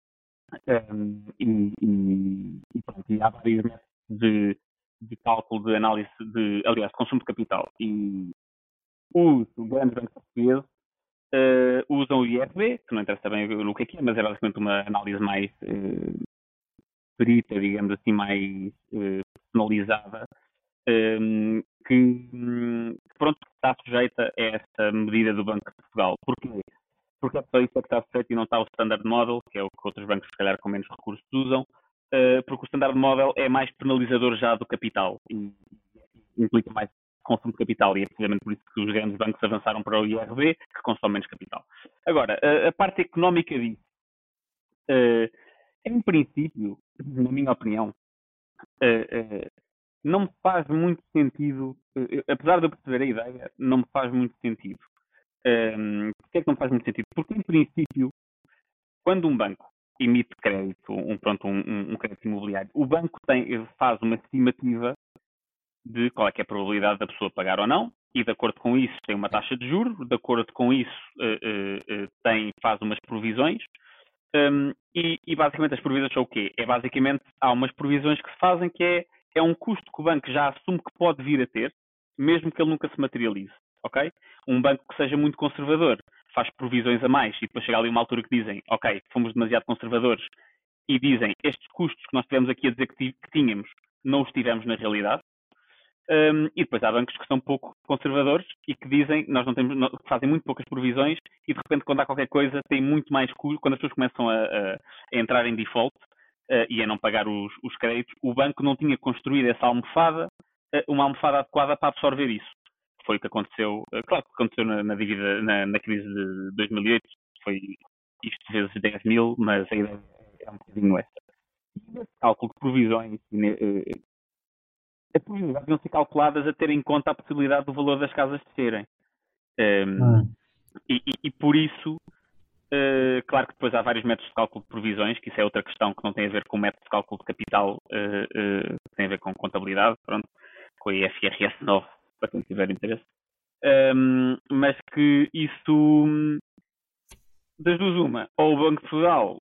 Um, e, e, e, pronto, e há vários métodos de, de cálculo de análise de, aliás, de consumo de capital. E os grandes bancos portugueses uh, usam o IRB, que não interessa bem o que é que é, mas é basicamente uma análise mais uh, perita, digamos assim, mais uh, personalizada, um, que, pronto, está sujeita a essa medida do Banco de Portugal. Porquê? Porque é só isso que está sujeito e não está o Standard Model, que é o que outros bancos, se calhar, com menos recursos usam, porque o Standard Model é mais penalizador já do capital e implica mais consumo de capital e é precisamente por isso que os grandes bancos avançaram para o IRB, que consome menos capital. Agora, a, a parte económica disso, uh, em princípio, na minha opinião, não me faz muito sentido, apesar de eu perceber a ideia, não me faz muito sentido. Um, Porquê é que não faz muito sentido? Porque, em princípio, quando um banco emite crédito, um, pronto, um, um crédito imobiliário, o banco tem, faz uma estimativa de qual é, é a probabilidade da pessoa pagar ou não, e de acordo com isso tem uma taxa de juros, de acordo com isso uh, uh, tem, faz umas provisões, um, e, e, basicamente as provisões são o quê? É basicamente, há umas provisões que se fazem que é, é um custo que o banco já assume que pode vir a ter, mesmo que ele nunca se materialize, ok? Um banco que seja muito conservador faz provisões a mais e depois chega ali uma altura que dizem, ok, fomos demasiado conservadores e dizem, estes custos que nós tivemos aqui a dizer que, tínhamos, não os tivemos na realidade, um, e depois há bancos que são pouco conservadores e que dizem, nós não temos, fazem muito poucas provisões e de repente quando há qualquer coisa tem muito mais custo, quando as pessoas começam a, a, a entrar em default e a não pagar os, os, créditos, o banco não tinha construído essa almofada, uh, uma almofada adequada para absorver isso. Foi o que aconteceu, uh, claro que aconteceu na, na, dívida, na, na, crise de 2008, foi isto vezes 10 mil, mas a ideia é um bocadinho essa. E esse cálculo de provisões as probabilidades deviam ser calculadas a ter em conta a possibilidade do valor das casas descerem. Um, ah. e, e, e, por isso, uh, claro que depois há vários métodos de cálculo de provisões, que isso é outra questão que não tem a ver com o método de cálculo de capital, uh, uh, tem a ver com contabilidade, pronto, com a IFRS 9, para quem tiver interesse. Um, mas que isso, das duas uma, ou o Banco de Portugal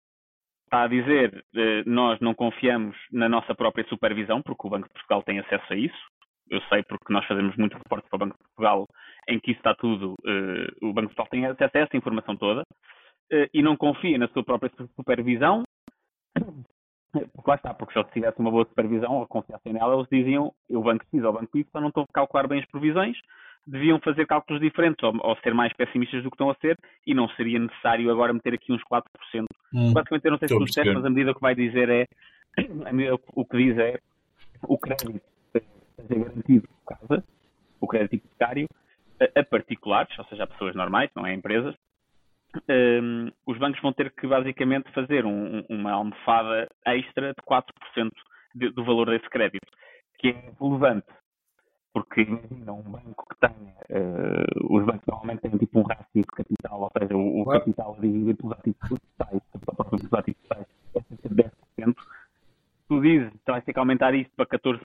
está a dizer eh, nós não confiamos na nossa própria supervisão, porque o Banco de Portugal tem acesso a isso. Eu sei porque nós fazemos muito reporte para o Banco de Portugal em que isso está tudo, eh, o Banco de Portugal tem acesso a essa informação toda eh, e não confia na sua própria supervisão. Porque lá está, porque se eles tivessem uma boa supervisão ou confiassem nela, eles diziam o Banco X ou o Banco Y não estou a calcular bem as provisões, deviam fazer cálculos diferentes ou, ou, ser mais pessimistas do que estão a ser e não seria necessário agora meter aqui uns 4%. Hum, Basicamente, eu não sei se nos testes, mas a medida que vai dizer é, a medida, o que diz é o crédito seja garantido por casa, o crédito hipotecário, a, a particulares, ou seja, a pessoas normais, não é empresas, um, os bancos vão ter que basicamente fazer um, uma almofada extra de 4% de, do valor desse crédito, que é relevante porque imagina um banco que tenha, uh, os bancos normalmente têm tipo um rácio de capital, ou seja, o, o capital dividido pelos ativos totais, pelos ativos totais, é cerca de 10%. Tu dizes que vai ter que aumentar isso para 14%,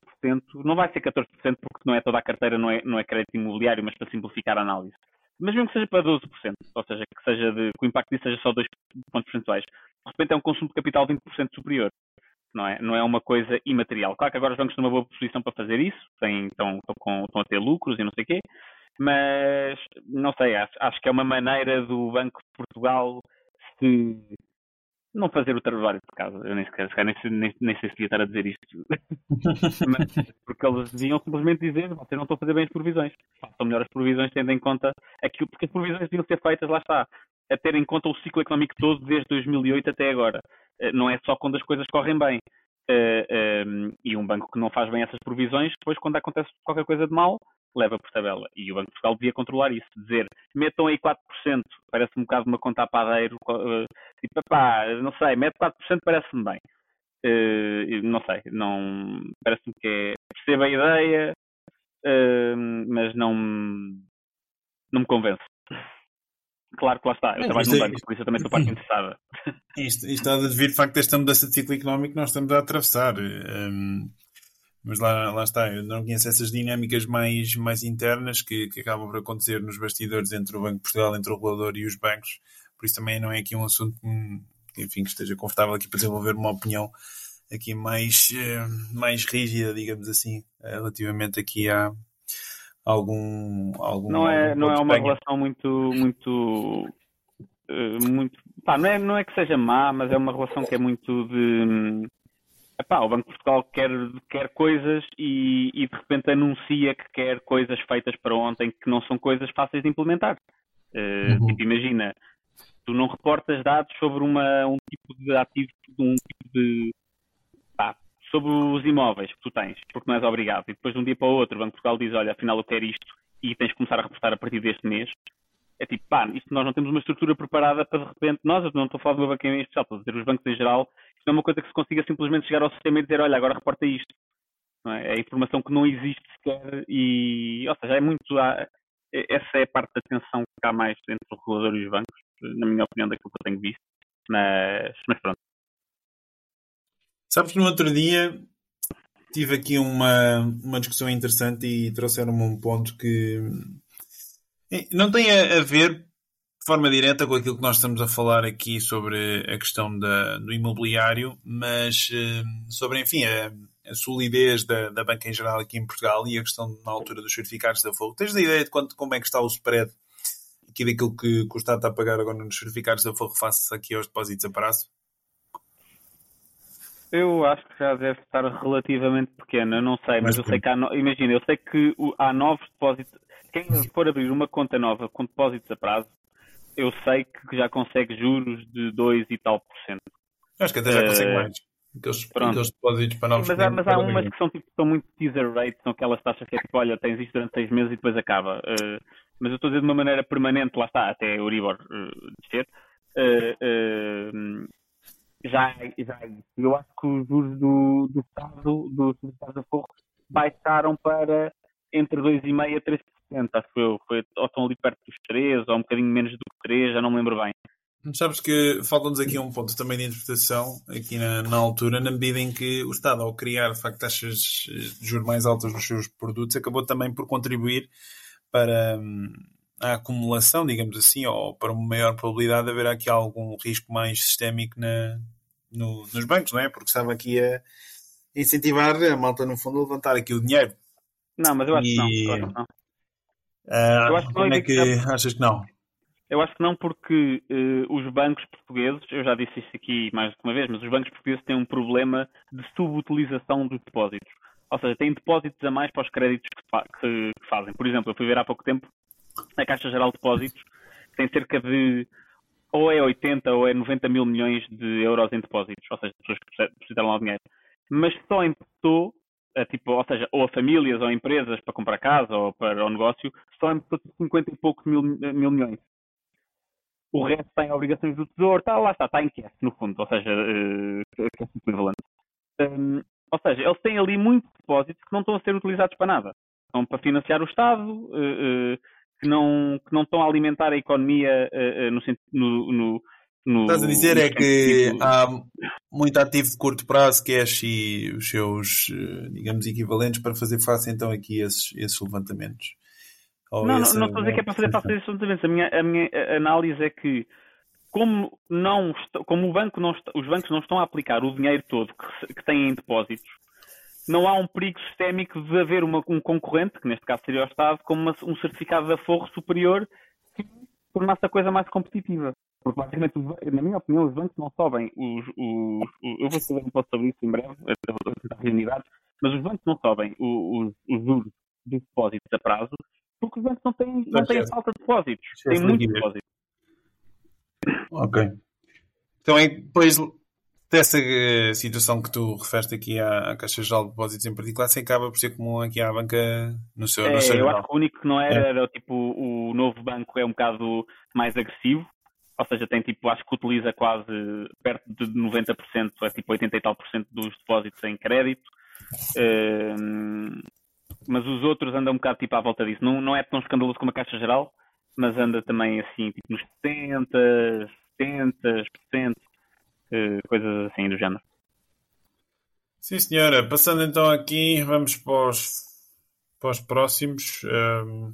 não vai ser 14% porque não é toda a carteira, não é, não é crédito imobiliário, mas para simplificar a análise. Mas mesmo que seja para 12%, ou seja, que, seja de, que o impacto disso seja só 2 pontos percentuais, de repente é um consumo de capital 20% superior não é? Não é uma coisa imaterial. Claro que agora os bancos estão numa boa posição para fazer isso, têm, estão, estão, com, estão a ter lucros e não sei o quê, mas não sei, acho, acho que é uma maneira do Banco de Portugal se não fazer o trabalho de casa. Eu nem sequer, nem, nem, nem sei se devia estar a dizer isto. Mas, porque eles deviam simplesmente dizer, vocês não estão a fazer bem as provisões. Façam melhor as provisões tendo em conta aquilo, porque as provisões deviam ser feitas, lá está, a ter em conta o ciclo económico todo desde 2008 até agora. Eh, não é só quando as coisas correm bem. Uh, um, e um banco que não faz bem essas provisões, depois quando acontece qualquer coisa de mal, leva por tabela. E o Banco de Portugal devia controlar isso, dizer, metam aí 4%, parece-me um bocado uma conta a padeiro, uh, tipo, pá, não sei, mete 4%, parece-me bem. Uh, não sei, não, parece-me que é, percebo a ideia, uh, mas não, não me convence. Claro que lá está, eu é, trabalho num banco, por isso eu também estou parte interessada. Isto, isto há de vir de facto desta mudança de ciclo económico que nós estamos a atravessar. Um, mas lá, lá está, eu não conheço essas dinâmicas mais, mais internas que, que acabam por acontecer nos bastidores entre o Banco de Portugal, entre o regulador e os bancos, por isso também não é aqui um assunto que, enfim, que esteja confortável aqui para desenvolver uma opinião aqui mais, eh, mais rígida, digamos assim, eh, relativamente aqui a algum, algum não é não é uma relação muito muito eh, muito pá, não é não é que seja má mas é uma relação que é muito de Epá, o Banco de Portugal quer, quer coisas e, e, de repente anuncia que quer coisas feitas para ontem que não são coisas fáceis de implementar. Uh, uhum. tipo, imagina, tu não reportas dados sobre uma, um tipo de ativo, um tipo de. Pá, sobre os imóveis que tu tens, porque não és obrigado. E depois de um dia para o outro, o Banco de Portugal diz: Olha, afinal eu quero isto e tens de começar a reportar a partir deste mês. É tipo, pá, isto nós não temos uma estrutura preparada para de repente, nós, eu não estou a falar do meu banco em especial, estou a dizer os bancos em geral, não é uma coisa que se consiga simplesmente chegar ao sistema e dizer, olha, agora reporta isto. É? é? informação que não existe sequer e, ou seja, é muito. Essa é a parte da tensão que há mais entre o regulador e os bancos, na minha opinião, daquilo que eu tenho visto. Mas, mas pronto. Sabes que no outro dia tive aqui uma, uma discussão interessante e trouxeram-me um ponto que não tem a, a ver forma direta com aquilo que nós estamos a falar aqui sobre a questão da, do imobiliário, mas uh, sobre, enfim, a, a solidez da, da, banca em geral aqui em Portugal e a questão na altura dos certificados da Fogo. Tens a ideia de quanto, como é que está o spread aqui daquilo que, que o Estado está a pagar agora nos certificados da Fogo face aqui aos depósitos a prazo? Eu acho que já deve estar relativamente pequeno, eu não sei, mas, mas eu sei que há, no... imagina, eu sei que há novos depósitos. Quem for abrir uma conta nova com depósitos a prazo, eu sei que já consegue juros de 2 e tal por cento. Acho que até já consegue uh, mais. Aqueles, aqueles depósitos para novos Mas, há, mas há umas que são, tipo, são muito teaser rates, são aquelas taxas que é tipo, olha, tens isto durante 6 meses e depois acaba. Uh, mas eu estou a dizer de uma maneira permanente, lá está, até o Uribor uh, descer. Uh, já, já Eu acho que os juros do, do Estado, dos Estados da Forro, baixaram para entre 2,5% a 3% acho eu. Foi, ou estão ali perto dos 3, ou um bocadinho menos do que 3, já não me lembro bem. Sabes que falta-nos aqui um ponto também de interpretação, aqui na, na, altura, na medida em que o Estado, ao criar de facto taxas de juros mais altas nos seus produtos, acabou também por contribuir para hum, a acumulação, digamos assim, ou para uma maior probabilidade de haver aqui algum risco mais sistémico na, no, nos bancos, não é? Porque estava aqui a incentivar a malta, no fundo, a levantar aqui o dinheiro. Não, mas eu acho, e... que, não, que não. Uh, eu acho que como é que achas que não? Eu acho que não, porque uh, os bancos portugueses, eu já disse isto aqui mais de uma vez, mas os bancos portugueses têm um problema de subutilização dos depósitos. Ou seja, têm depósitos a mais para os créditos que, fa que, que fazem. Por exemplo, eu fui ver há pouco tempo a Caixa Geral de Depósitos tem cerca de ou é 80 ou é 90 mil milhões de euros em depósitos, ou seja, pessoas que precisaram lá dinheiro. Mas só emprestou tipo, ou seja, ou a famílias ou empresas para comprar casa ou para o negócio, só em 50 e poucos mil, mil milhões. O resto tem obrigações do tesouro, está lá está, está em cash, no fundo, ou seja, uh, cash equivalente. Um, ou seja, eles têm ali muitos depósitos que não estão a ser utilizados para nada. Estão para financiar o Estado, uh, uh, que, não, que não estão a alimentar a economia uh, no, no, no no, Estás a dizer é que há muito ativo de curto prazo, cash e os seus, eh, digamos, equivalentes para fazer face então aqui a esses, esses levantamentos. Ou não, essa, não, estou a dizer que é para fazer face a esses levantamentos. A minha, a minha análise é que como, não, como o banco não os bancos não estão a aplicar o dinheiro todo que, que têm em depósitos, não há um perigo sistémico de haver uma, um concorrente, que neste caso seria o Estado, com uma, um certificado de aforro superior que tornasse a coisa mais competitiva. Porque basicamente, na minha opinião, os bancos não sobem os. os, os eu vou saber um pouco sobre isso em breve, vou tentar unidades, mas os bancos não sobem os, os juros de depósitos a prazo porque os bancos não têm, não têm falta de depósitos, têm muitos depósitos. Ok. Então, depois dessa uh, situação que tu referes aqui à, à Caixa Geral de Depósitos em particular, se acaba por ser comum aqui à banca no seu, é, no seu Eu acho que o único que não era, é. era tipo o novo banco é um bocado mais agressivo, ou seja, tem tipo, acho que utiliza quase perto de 90%, é tipo 80 e tal por cento dos depósitos em crédito. Uh, mas os outros andam um bocado tipo à volta disso. Não, não é tão escandaloso como a Caixa Geral, mas anda também assim, tipo nos 70, 70%, uh, coisas assim do género. Sim, senhora. Passando então aqui, vamos para os, para os próximos. Um,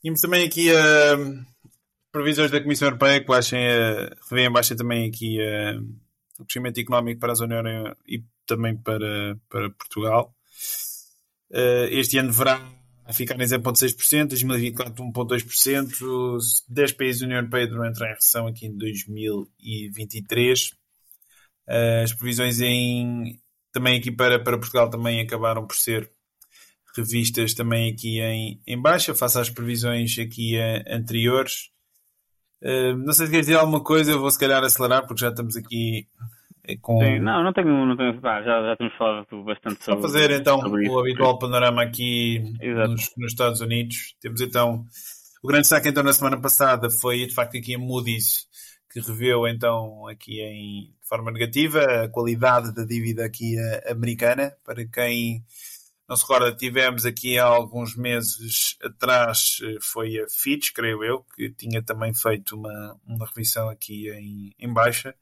tínhamos também aqui a. Uh, previsões da Comissão Europeia que baixem, revêem baixa também aqui uh, o crescimento económico para a zona euro e também para, para Portugal. Uh, este ano deverá ficar em 0,6%, 2024 1,2%, 10 países da União Europeia deverão entrar em recessão aqui em 2023. Uh, eh, as previsões em, também aqui para, para Portugal também acabaram por ser revistas também aqui em, em baixa, face às previsões aqui uh, anteriores. Uh, não sei se queres dizer alguma coisa, eu vou se calhar acelerar porque já estamos aqui eh, com... Sim, não, não tenho, não tenho já, já temos falado bastante sobre Vou fazer então o habitual panorama aqui nos, nos, Estados Unidos. Temos então o grande saque então na semana passada foi de facto aqui a Moody's que reveu então aqui em de forma negativa a qualidade da dívida aqui eh, americana. Para quem não se recorda, tivemos aqui há alguns meses atrás, eh, foi a Fitch, creio eu, que tinha também feito uma, uma revisão aqui em, em baixa.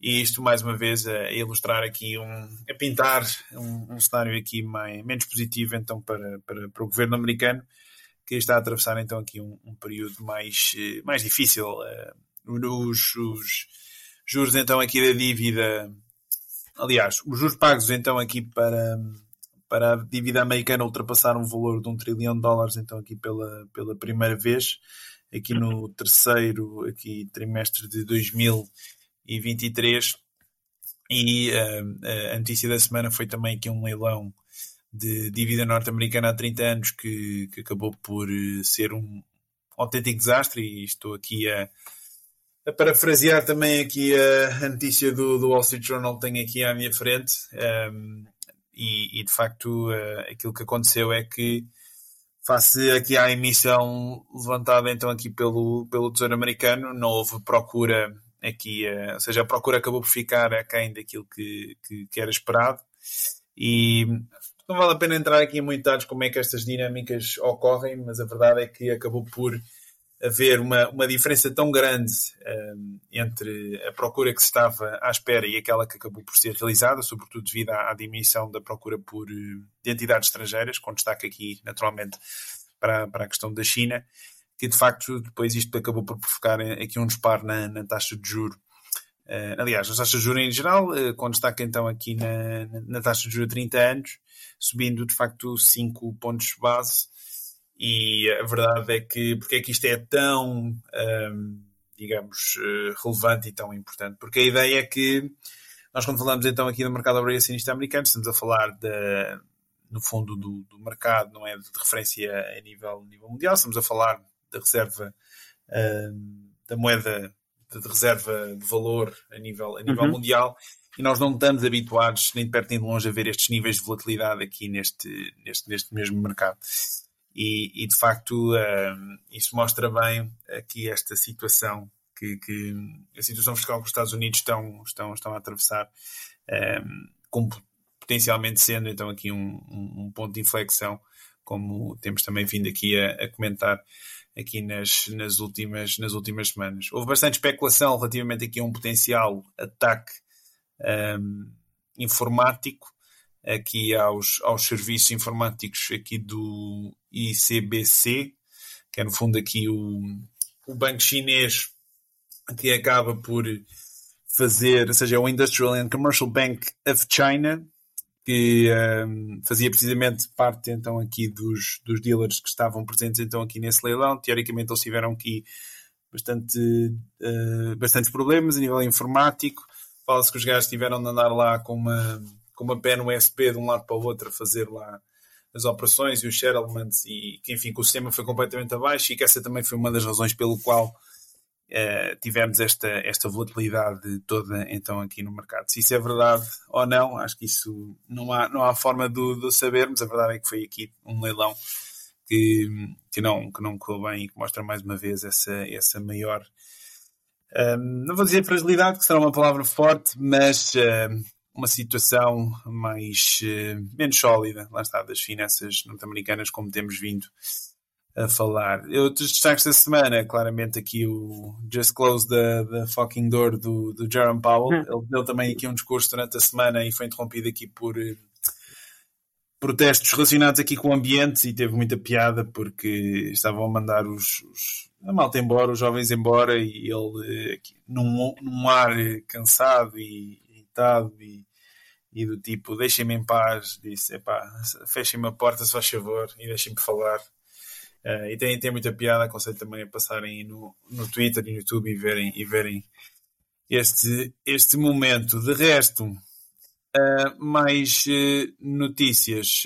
E isto, mais uma vez, a ilustrar aqui, um, a pintar um, um cenário aqui mais, menos positivo, então, para, para, para o governo americano, que está a atravessar, então, aqui um, um período mais, eh, mais difícil. Eh, os, os juros, então, aqui da dívida, aliás, os juros pagos, então, aqui para para a dívida americana ultrapassar um valor de um trilhão de dólares, então aqui pela, pela primeira vez, aqui no terceiro aqui, trimestre de 2023. E uh, a notícia da semana foi também aqui um leilão de dívida norte-americana há 30 anos que, que acabou por eh, ser um autêntico desastre e estou aqui a, a parafrasear também aqui a, notícia do, do, Wall Street Journal que tenho aqui à minha frente. Um, e, e de facto uh, aquilo que aconteceu é que face aqui à emissão levantada então aqui pelo, pelo Tesouro Americano, não houve procura aqui, uh, ou seja, a procura acabou por ficar aquém daquilo que, que, que, era esperado. E não vale a pena entrar aqui em muitos detalhes como é que estas dinâmicas ocorrem, mas a verdade é que acabou por haver uma, uma diferença tão grande um, entre a procura que se estava à espera e aquela que acabou por ser realizada, sobretudo devido à, à diminuição da procura por de entidades estrangeiras, com destaque aqui, naturalmente, para, para a questão da China, que de facto depois isto acabou por provocar aqui um disparo na, na taxa de juro. Uh, aliás, as taxas de juros em geral, uh, com destaque então aqui na, na taxa de juros a 30 anos, subindo de facto 5 pontos base, e a verdade é que, porque é que isto é tão, um, digamos, eh, relevante e tão importante? Porque a ideia é que nós, quando falamos então aqui do mercado obrigacionista americano, estamos a falar de, no fundo do, do, mercado, não é de referência a nível, nível mundial, estamos a falar da reserva, um, da moeda de reserva de valor a nível, a nível uhum. mundial e nós não estamos habituados nem de perto nem de longe a ver estes níveis de volatilidade aqui neste, neste, neste mesmo mercado e, e de facto uh, isso mostra bem aqui esta situação que, que, a situação fiscal que os Estados Unidos estão, estão, estão a atravessar, um, como potencialmente sendo então aqui um, um, ponto de inflexão, como temos também vindo aqui a, a comentar aqui nas, nas, últimas, nas últimas semanas. Houve bastante especulação relativamente aqui a um potencial ataque um, informático aqui aos, aos serviços informáticos aqui do ICBC, que é no fundo aqui o, o banco chinês que acaba por fazer, ou seja, é o Industrial and Commercial Bank of China, que um, fazia precisamente parte então aqui dos, dos dealers que estavam presentes então aqui nesse leilão. Teoricamente eles tiveram aqui bastante, uh, bastantes problemas a nível informático. Fala-se que os gajos tiveram de andar lá com uma, com uma pen USB de um lado para o outro a fazer lá as operações e os settlements e que enfim que o sistema foi completamente abaixo e que essa também foi uma das razões pelo qual uh, tivemos esta, esta volatilidade toda então aqui no mercado. Se isso é verdade ou não, acho que isso não há, não há forma de, de sabermos. A verdade é que foi aqui um leilão que, que, não, que não correu bem e que mostra mais uma vez essa, essa maior. Eh, não vou dizer fragilidade, que será uma palavra forte, mas uh, uma situação mais uh, menos sólida, lá está, das finanças norte-americanas, como temos vindo a falar. Outros destaques da semana, claramente aqui o Just Close the, the Fucking Door do, do Jerome Powell. Hum. Ele deu também aqui um discurso durante a semana e foi interrompido aqui por uh, protestos relacionados aqui com o ambiente e teve muita piada porque estavam a mandar os, os a malta embora, os jovens embora e ele aqui, num, num ar cansado e irritado e, e do tipo deixem-me em paz, disse fechem-me a porta se faz favor e deixem-me falar Uh, e tem, tem muita piada, aconselho também a passarem no, no Twitter e no YouTube e verem, e verem este, este momento. De resto, uh, mais uh, notícias.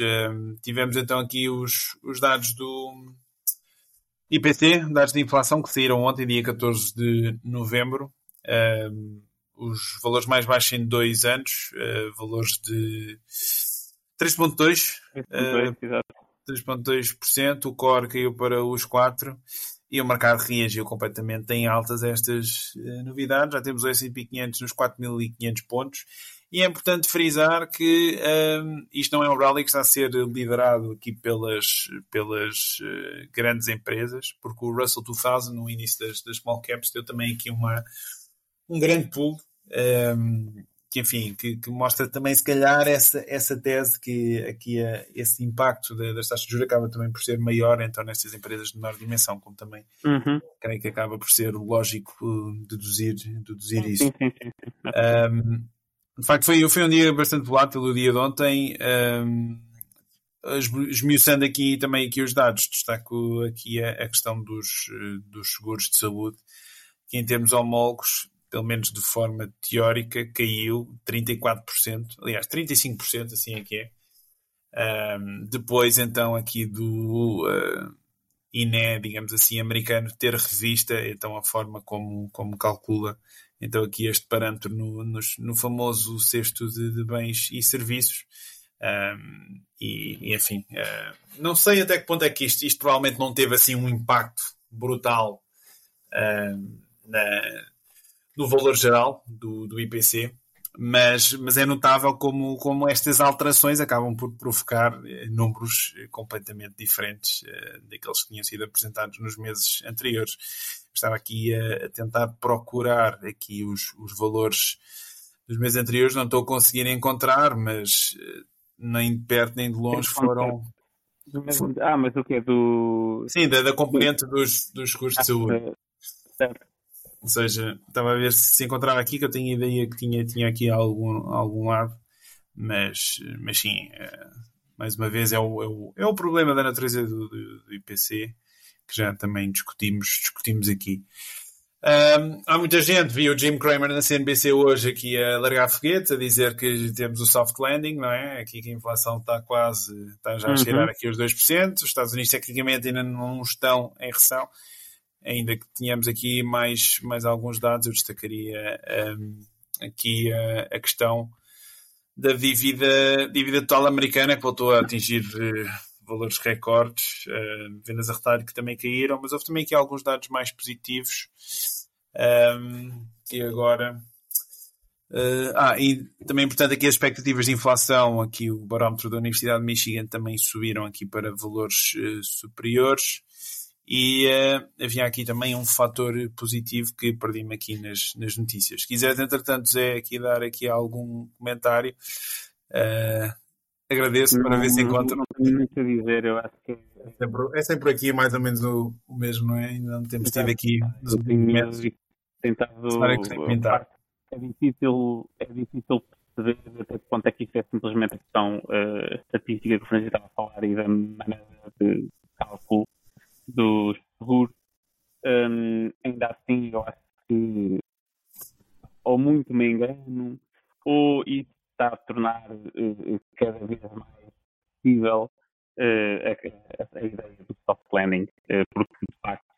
tivemos então aqui os, os dados do IPC, dados de inflação, que saíram ontem, dia 14 de novembro. Os valores mais baixos em dois anos, valores de 3.2. 3.2, exato 3,2%, o core caiu para os 4% e o mercado reagiu completamente em altas a estas uh, novidades. Já temos o S&P 500 nos 4.500 pontos e é importante frisar que um, ehm, isto não é um rally que está a ser liderado aqui pelas, pelas uh, grandes empresas, porque o Russell 2000, no início das, das small caps, deu também aqui uma, um grande pulo. Um, que enfim, que, que, mostra também se calhar essa, essa tese que aqui a, esse impacto de, das taxas de juros acaba também por ser maior então nestas empresas de menor dimensão, como também uhum. creio que acaba por ser lógico uh, deduzir, deduzir isso. Sim, sim, sim, um, de facto foi, foi um dia bastante volátil o dia de ontem. Um, esmiuçando aqui também aqui os dados, destaco aqui a, a questão dos, dos seguros de saúde, que em termos homólogos pelo menos de forma teórica, caiu 34%, aliás, 35%, assim é que é. Um, depois, então, aqui do uh, INE, digamos assim, americano, ter revista então a forma como, como calcula então aqui este parâmetro no, no, no famoso cesto de, de, bens e serviços. Um, e, e, enfim, uh, não sei até que ponto é que isto, isto provavelmente não teve assim um impacto brutal uh, na, no valor geral do, do IPC, mas, mas é notável como, como estas alterações acabam por provocar eh, números eh, completamente diferentes uh, daqueles que tinham sido apresentados nos meses anteriores. Estava aqui a, a tentar procurar aqui os, os valores dos meses anteriores, não estou a conseguir encontrar, mas uh, nem de perto nem de longe foram. Ah, mas o que é do. Sim, da, da componente dos, dos custos de saúde. Certo. Ou seja, estava a ver se se encontrava aqui, que eu tinha ideia que tinha, tinha aqui algum, algum lado, mas, mas sim, é, mais uma vez, é o, é o, é o problema da natureza do, do, do IPC, que já também discutimos, discutimos aqui. Um, há muita gente, viu o Jim Cramer na CNBC hoje aqui a largar foguetes, a dizer que temos o soft landing, não é? Aqui que a inflação está quase, está já a cheirar uhum. aqui os 2%, os Estados Unidos tecnicamente ainda não estão em recessão, ainda que tenhamos aqui mais, mais alguns dados, eu destacaria um, aqui a, a, questão da dívida, dívida total americana, que voltou a atingir uh, valores recordes, uh, vendas a retalho que também caíram, mas houve também aqui alguns dados mais positivos. Um, e agora. Uh, ah, e também, portanto, aqui as expectativas de inflação, aqui o barómetro da Universidade de Michigan também subiram aqui para valores uh, superiores. E uh, havia aqui também um fator positivo que perdi-me aqui nas, nas notícias. Se quiseres, entretanto, Zé, aqui dar aqui algum comentário, uh, agradeço não, para ver se encontro. Não tenho muito a dizer, eu acho que é sempre, é sempre aqui mais ou menos o, o mesmo, não é? Ainda não temos tido aqui nos últimos meses. tem estado. É difícil, é difícil perceber até que ponto é que isto é simplesmente a questão uh, estatística que o Francisco estava a falar e da maneira de cálculo dos seguros. Um, ainda assim, eu acho que ou muito me engano, ou isso está a tornar uh, cada vez mais possível uh, a, a, ideia do soft landing, porque de facto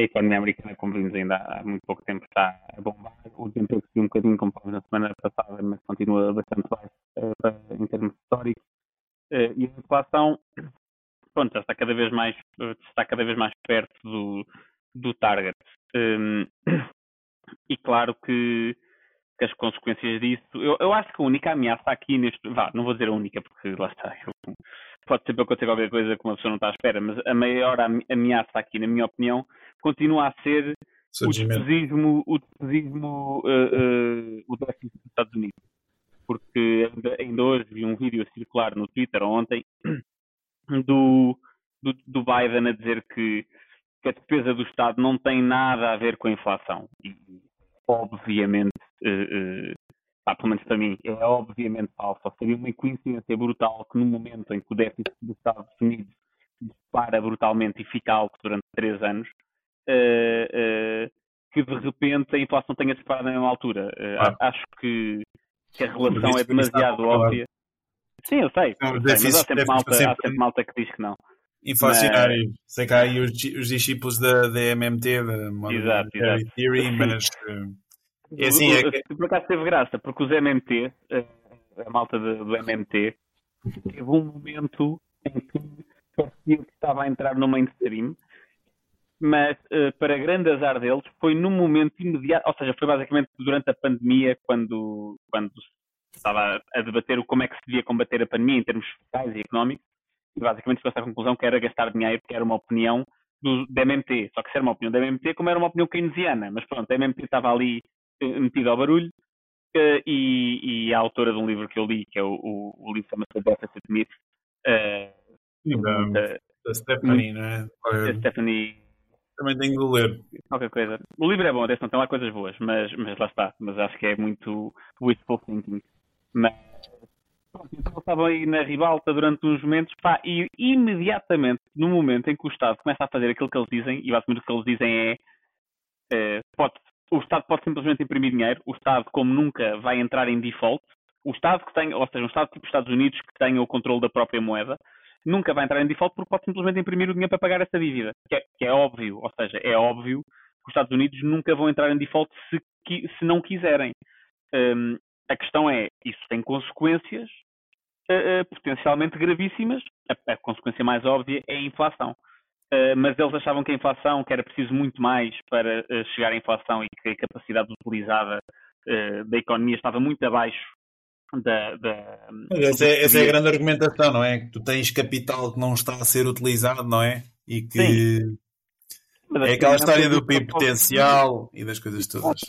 a economia americana, como vimos ainda há muito pouco tempo, está a bombar. O desemprego subiu um bocadinho, como falamos na semana passada, mas continua bastante baixo uh, em termos históricos. Uh, e a inflação, pronto, já está cada vez mais, está cada vez mais perto do, do target. Um, e claro que, que, as consequências disso, eu, eu acho que a única ameaça aqui neste, vá, não vou dizer a única porque lá está, eu, pode sempre acontecer qualquer coisa que uma pessoa não está à espera, mas a maior ameaça aqui, na minha opinião, continua a ser o despesismo, o, despesismo uh, uh, o déficit dos Estados Unidos. Porque ainda, ainda, hoje vi um vídeo a circular no Twitter ontem do, do, do Biden a dizer que, que, a despesa do Estado não tem nada a ver com a inflação. E, obviamente, uh, ah, pelo menos para mim, é obviamente falso. Seria uma coincidência brutal que no momento em que o déficit dos Estados Unidos dispara brutalmente e fica alto durante três anos, uh, uh, que de repente a inflação tenha disparado na mesma altura. Uh, Acho que, que, a relação é demasiado óbvia. Sim, eu sei, não, sei mas há sempre, malta, sempre... há sempre malta que diz que não. Inflacionário. Mas... Sei que há aí os, os discípulos da, da MMT, da exato. Theory, mas é assim, é que... Por acaso teve graça, porque os MMT, eh, a malta do MMT, teve um momento em que parecia que estava a entrar no mainstream, mas uh, para grande azar deles, foi num momento imediato, ou seja, foi basicamente durante a pandemia, quando, quando se estava a debater o como é que se devia combater a pandemia em termos fiscais e económicos, e basicamente chegou-se à conclusão que era gastar dinheiro, que era uma opinião do, da MMT, só que se era uma opinião da MMT, como era uma opinião keynesiana, mas pronto, a MMT estava ali metido ao barulho. Uh, e, e, a autora de um livro que eu li, que é o, o, o livro chama-se Deficit Myth, da Stephanie, não é? Da Stephanie. Também tenho de ler. Qualquer coisa. O livro é bom, atenção, tem lá coisas boas, mas, mas lá está. Mas acho que é muito wishful thinking. Mas então estavam aí na ribalta durante uns momentos, pá, e imediatamente, no momento em que o Estado começa a fazer aquilo que eles dizem, e basicamente o que eles dizem é, é pode o Estado pode simplesmente imprimir dinheiro, o Estado, como nunca, vai entrar em default. O Estado que tem, ou seja, um Estado tipo os Estados Unidos que tenha o controle da própria moeda, nunca vai entrar em default porque pode simplesmente imprimir o dinheiro para pagar essa dívida. Que é, que é óbvio, ou seja, é óbvio que os Estados Unidos nunca vão entrar em default se, se não quiserem. Um, a questão é, isso tem consequências uh, uh, potencialmente gravíssimas. A, a, consequência mais óbvia é a inflação. Uh, mas eles achavam que a inflação, que era preciso muito mais para chegar à inflação e que a capacidade utilizada da economia estava muito abaixo da. da essa, é, essa é, a grande argumentação, não é? Que tu tens capital que não está a ser utilizado, não é? E que. Sim. É aquela história do PIB potencial e das coisas todas.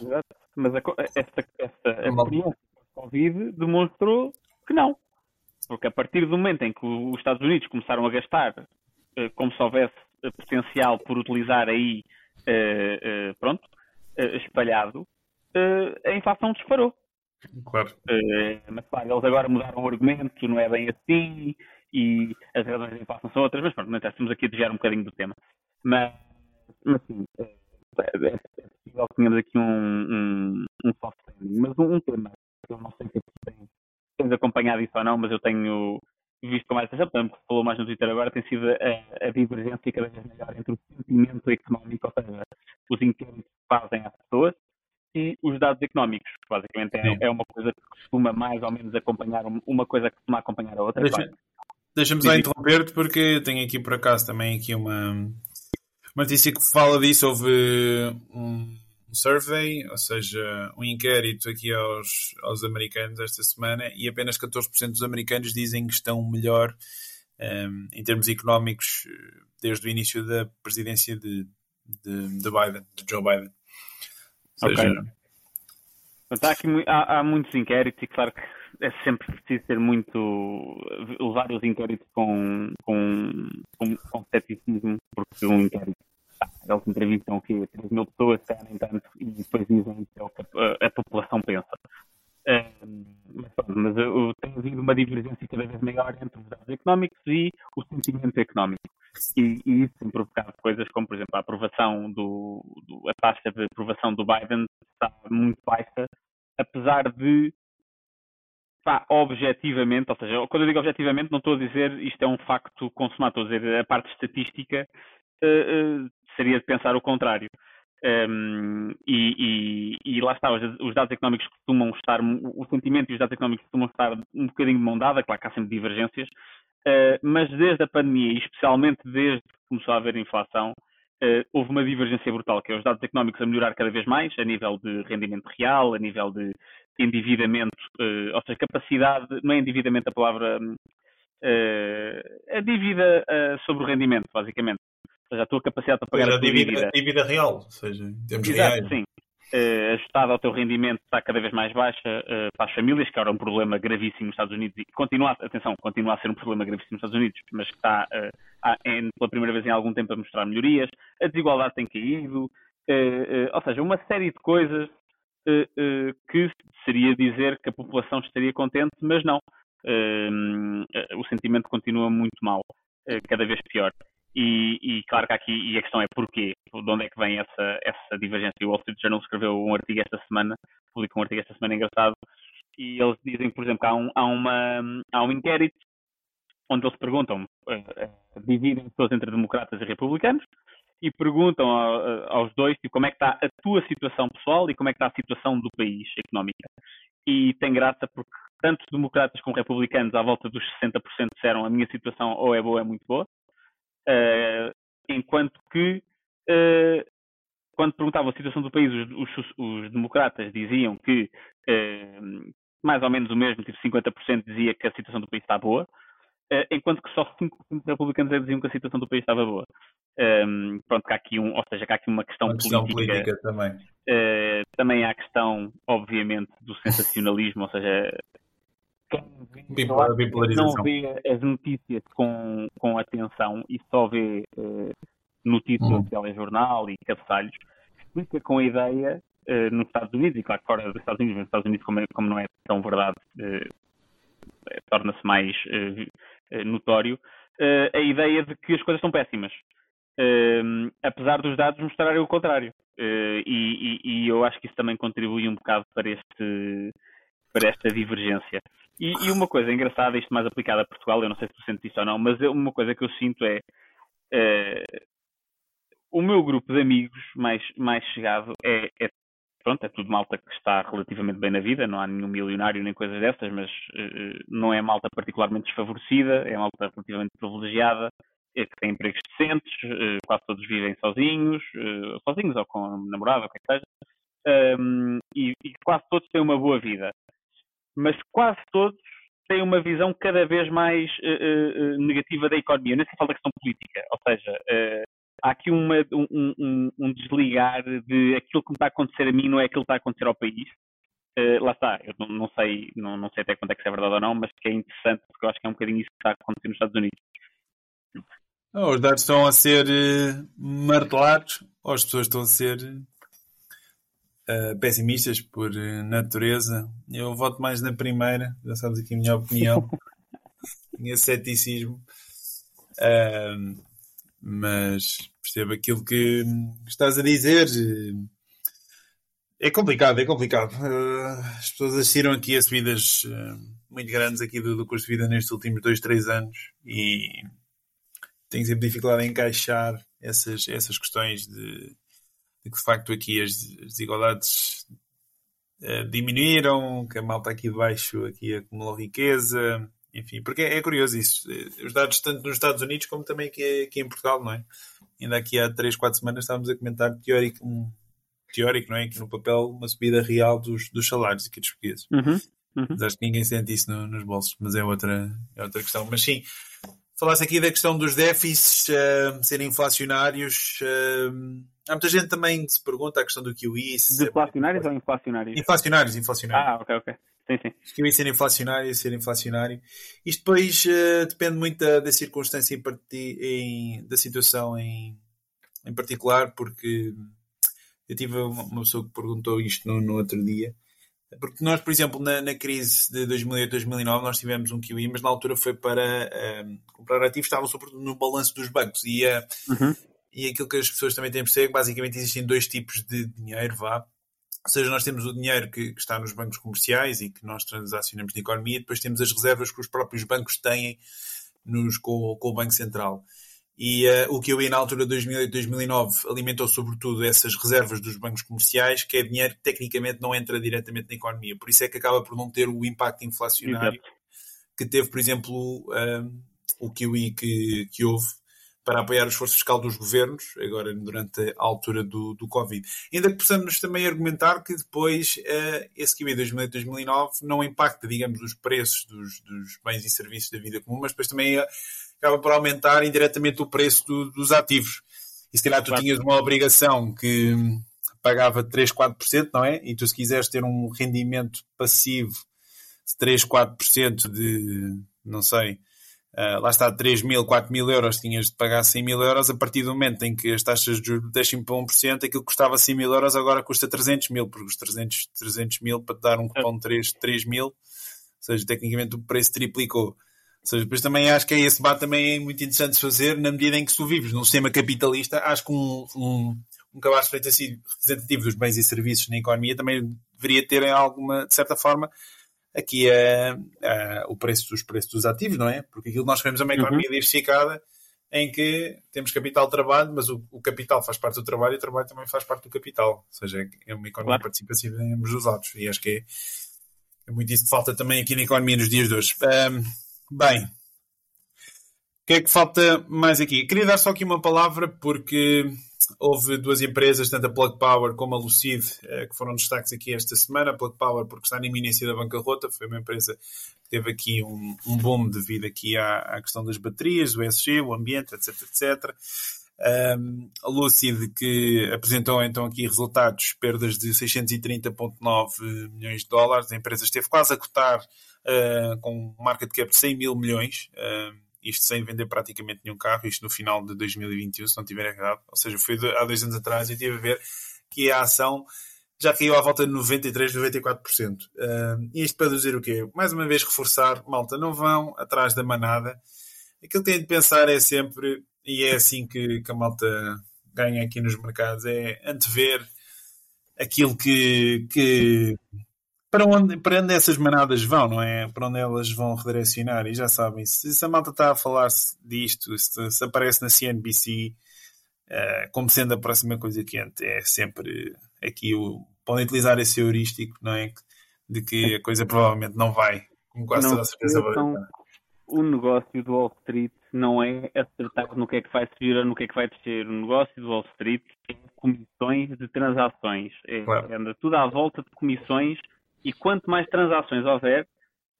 Mas a, esta, esta a experiência Covid demonstrou que não. Porque a partir do momento em que os Estados Unidos começaram a gastar como se houvesse potencial por utilizar aí, uh, pronto, espalhado, a inflação disparou. Claro. mas claro, eles agora mudaram o argumento, não é bem assim, e as razões da inflação são outras, mas pronto, não estamos aqui a desviar um bocadinho do tema. Mas, mas sim, é, é, possível que tenhamos aqui um, um, um soft landing, mas um, um, tema eu não sei se tens, tens acompanhado isso ou não, mas eu tenho visto com mais atenção, portanto, falou mais no Twitter agora, tem sido a, a divergência cada vez maior entre o sentimento económico, ou seja, os inquéritos que fazem às pessoas, e os dados económicos, que basicamente é, é, uma coisa que costuma mais ou menos acompanhar, uma coisa que costuma acompanhar a outra. Deixa, Deixa-me só interromper-te porque tenho aqui por acaso também aqui uma, uma notícia que fala disso. Houve um um survey, ou seja, um inquérito aqui aos, aos americanos esta semana e apenas 14% dos americanos dizem que estão melhor um, ehm, em termos económicos desde o início da presidência de, de, de Biden, de Joe Biden. Ou seja, ok. Portanto, há, aqui, há, há, muitos inquéritos e claro que é sempre preciso ter muito levar os inquéritos com, com, com, com ceticismo, porque um inquérito eles entrevistam aqui 3 mil pessoas, nem tanto, e depois dizem que é o que a, a população pensa. Mas, mas uh, tem havido uma divergência cada vez maior entre os dados económicos e o sentimento económico. E, e isso tem provocado coisas como, por exemplo, a aprovação do, do, a taxa de aprovação do Biden está muito baixa, apesar de pá, objetivamente, ou seja, quando eu digo objetivamente, não estou a dizer isto é um facto consumado, estou a dizer a parte estatística uh, uh, seria de pensar o contrário. Um, e, e, e, lá está, os, os, dados económicos costumam estar, o sentimento e os dados económicos costumam estar um bocadinho de mão dada, claro que há sempre divergências, uh, mas desde a pandemia, e especialmente desde que começou a haver inflação, uh, houve uma divergência brutal, que é os dados económicos a melhorar cada vez mais, a nível de rendimento real, a nível de endividamento, uh, ou seja, capacidade, não é endividamento a palavra, a dívida sobre o rendimento, basicamente seja, a tua capacidade para pagar a, a dívida, dívida. A dívida real, ou seja, em termos Exato, reais. Sim. Uh, ajustada ao teu rendimento está cada vez mais baixa uh, para as famílias, que era um problema gravíssimo nos Estados Unidos e continua, atenção, continua a ser um problema gravíssimo nos Estados Unidos, mas que está uh, a, em, pela primeira vez em algum tempo a mostrar melhorias. A desigualdade tem caído, ou seja, uma série de coisas que seria dizer que a população estaria contente, mas não. o sentimento continua muito mau, cada vez pior. E, e, claro que aqui, e a questão é porquê, de onde é que vem essa, essa divergência. O Wall Street Journal escreveu um artigo esta semana, publicou um artigo esta semana engraçado, e eles dizem, por exemplo, que há um, há uma, há um inquérito onde eles perguntam, uh, dividem pessoas entre democratas e republicanos, e perguntam aos dois tipo, como é que está a tua situação pessoal e como é que está a situação do país económica. E tem graça porque tanto democratas como republicanos, à volta dos 60% disseram a minha situação ou é boa ou é muito boa, Uh, enquanto que, uh, quando perguntavam a situação do país, os, os, os democratas diziam que uh, mais ou menos o mesmo, tipo 50% dizia que a situação do país está boa, enquanto que só 5% dos republicanos diziam que a situação do país estava boa. Um, pronto, há aqui um, ou seja, há aqui uma questão, uma questão política, política, também. Também há a questão, obviamente, do sensacionalismo, ou seja, não vê as notícias com, com atenção e só vê uh, notícias uhum. telejornal e cabeçalhos, explica com a ideia uh, nos Estados Unidos, e claro fora dos Estados Unidos, mas nos Estados Unidos, como, é, como não é tão verdade, uh, torna-se mais notório, a ideia de que as coisas são péssimas. apesar dos dados mostrarem o contrário. E, e, e, eu acho que isso também contribui um bocado para, este, para esta divergência. E, e, uma coisa engraçada, isto mais aplicado a Portugal, eu não sei se tu sentes isso ou não, mas uma coisa que eu sinto é, é o meu grupo de amigos mais, mais chegado é, é, pronto, é tudo malta que está relativamente bem na vida, não há nenhum milionário nem coisas dessas, mas uh, não é malta particularmente desfavorecida, é malta relativamente privilegiada, é que tem empregos decentes, uh, quase todos vivem sozinhos, uh, sozinhos ou com namorado, ou o que é seja, um, e, e quase todos têm uma boa vida mas quase todos têm uma visão cada vez mais uh, uh, negativa da economia. Nem se fala da questão política, ou seja, uh, há aqui uma, um, um, um, desligar de aquilo que me está a acontecer a mim não é aquilo que está a acontecer ao país. lá está, eu não, não, sei, não, não sei até quanto é que é verdade ou não, mas que é interessante porque eu acho que é um bocadinho isso que está a acontecer nos Estados Unidos. os dados estão a ser martelados, ou as pessoas estão a ser uh, pessimistas por uh, natureza. Eu voto mais na primeira, já sabes aqui a minha opinião, minha ceticismo. Uh, mas percebo aquilo que estás a dizer. É complicado, é complicado. as pessoas assistiram aqui a subidas muito grandes aqui do, do custo de vida nestes últimos dois, três anos e tenho sempre dificuldade em encaixar essas, essas questões de de que de facto aqui as desigualdades uh, diminuíram, que a malta aqui de baixo aqui acumulou riqueza, enfim, porque é, é, curioso isso. Eh, os dados tanto nos Estados Unidos como também aqui, aqui em Portugal, não é? Ainda aqui há 3, 4 semanas estávamos a comentar teórico, um, teórico, não é? Aqui no papel, uma subida real dos, dos salários aqui dos portugueses. Uhum, uhum. Mas acho que ninguém sente isso no, nos bolsos, mas é outra, é outra questão. Mas sim, falasse aqui da questão dos déficits uh, serem inflacionários. Uh, Há muita gente também que se pergunta a questão do QI. Deflacionários é... ou inflacionários? Inflacionários, inflacionários. Ah, ok, ok. Sim, sim. QI ser inflacionário, ser inflacionário. Isto depois uh, depende muito da, da circunstância em, em, da situação em, em particular porque eu tive uma pessoa que perguntou isto no, no outro dia. Porque nós, por exemplo, na, na crise de 2008-2009, nós tivemos um QI, mas na altura foi para um, comprar ativos, estavam sobretudo no balanço dos bancos. E, uh, uhum. E aquilo que as pessoas também têm a perceber é que basicamente existem dois tipos de dinheiro, vá. Ou seja, nós temos o dinheiro que, que está nos bancos comerciais e que nós transacionamos na economia, e depois temos as reservas que os próprios bancos têm nos, com, com o Banco Central. E uh, o que eu ia na altura de 2008, 2009 alimentou sobretudo essas reservas dos bancos comerciais, que é dinheiro que tecnicamente não entra diretamente na economia. Por isso é que acaba por não ter o impacto inflacionário Exato. que teve, por exemplo, uh, o QE que, que houve para apoiar o esforço fiscal dos governos, agora durante a altura do, do Covid. Ainda que possamos também argumentar que depois uh, esse QE 2008-2009 não impacta, digamos, os preços dos, dos, bens e serviços da vida comum, mas depois também acaba por aumentar indiretamente o preço do, dos ativos. E se calhar tu tinhas uma obrigação que pagava 3, 4%, não é? E tu se quiseres ter um rendimento passivo de 3, 4% de, não sei, uh, lá está 3 mil, 4 mil euros, tinhas de pagar 100 mil euros, a partir do momento em que as taxas de juros deixem para 1%, aquilo que custava 100 mil euros agora custa 300 mil, porque os 300, 300 mil para te dar um cupom de 3, 3 mil, ou seja, tecnicamente o preço triplicou. Ou seja, depois também acho que esse debate também é muito interessante de fazer na medida em que tu vives num sistema capitalista, acho que um, um, um cabaz feito assim representativo dos bens e serviços na economia também deveria ter alguma, de certa forma, aqui é, é, o preço dos preços dos ativos, não é? Porque aquilo que nós queremos é uma economia uhum. diversificada em que temos capital de trabalho, mas o, o, capital faz parte do trabalho e o trabalho também faz parte do capital. Ou seja, é uma economia claro. participativa em ambos os lados. E acho que é, é muito isso que falta também aqui na economia nos dias de hoje. Um, Bem, o que é que falta mais aqui? Queria dar só aqui uma palavra porque houve duas empresas, tanto a Plug Power como a Lucid, eh, que foram destaques aqui esta semana. A Plug Power, porque está na iminência da bancarrota, foi uma empresa que teve aqui um, um boom devido aqui à, à questão das baterias, do ESG, o ambiente, etc, etc. Um, a Lucid, que apresentou então aqui resultados, perdas de 630,9 milhões de dólares. A empresa esteve quase a cotar uh, com um market cap de 100 mil milhões, uh, isto sem vender praticamente nenhum carro, isto no final de 2021, se não tiver errado, ou seja, foi há dois anos atrás e tive a ver que a ação já caiu à volta de 93, 94%. Uh, isto para dizer o quê? Mais uma vez reforçar, malta, não vão atrás da manada. Aquilo que têm de pensar é sempre, e é assim que, que a malta ganha aqui nos mercados, é antever aquilo que, que para onde, para onde essas manadas vão, não é? Para onde elas vão redirecionar. E já sabem, se, se a malta está a falar disto, se, se, aparece na CNBC uh, eh, como sendo a próxima coisa quente, é sempre aqui o. Podem utilizar esse heurístico, não é? De que a coisa provavelmente não vai, com quase toda a certeza. Então, o negócio do Wall Street não é acertar no que é que vai subir ou no que é que vai descer. O negócio do Wall Street é comissões de transações. É, claro. Anda tudo à volta de comissões e quanto mais transações houver,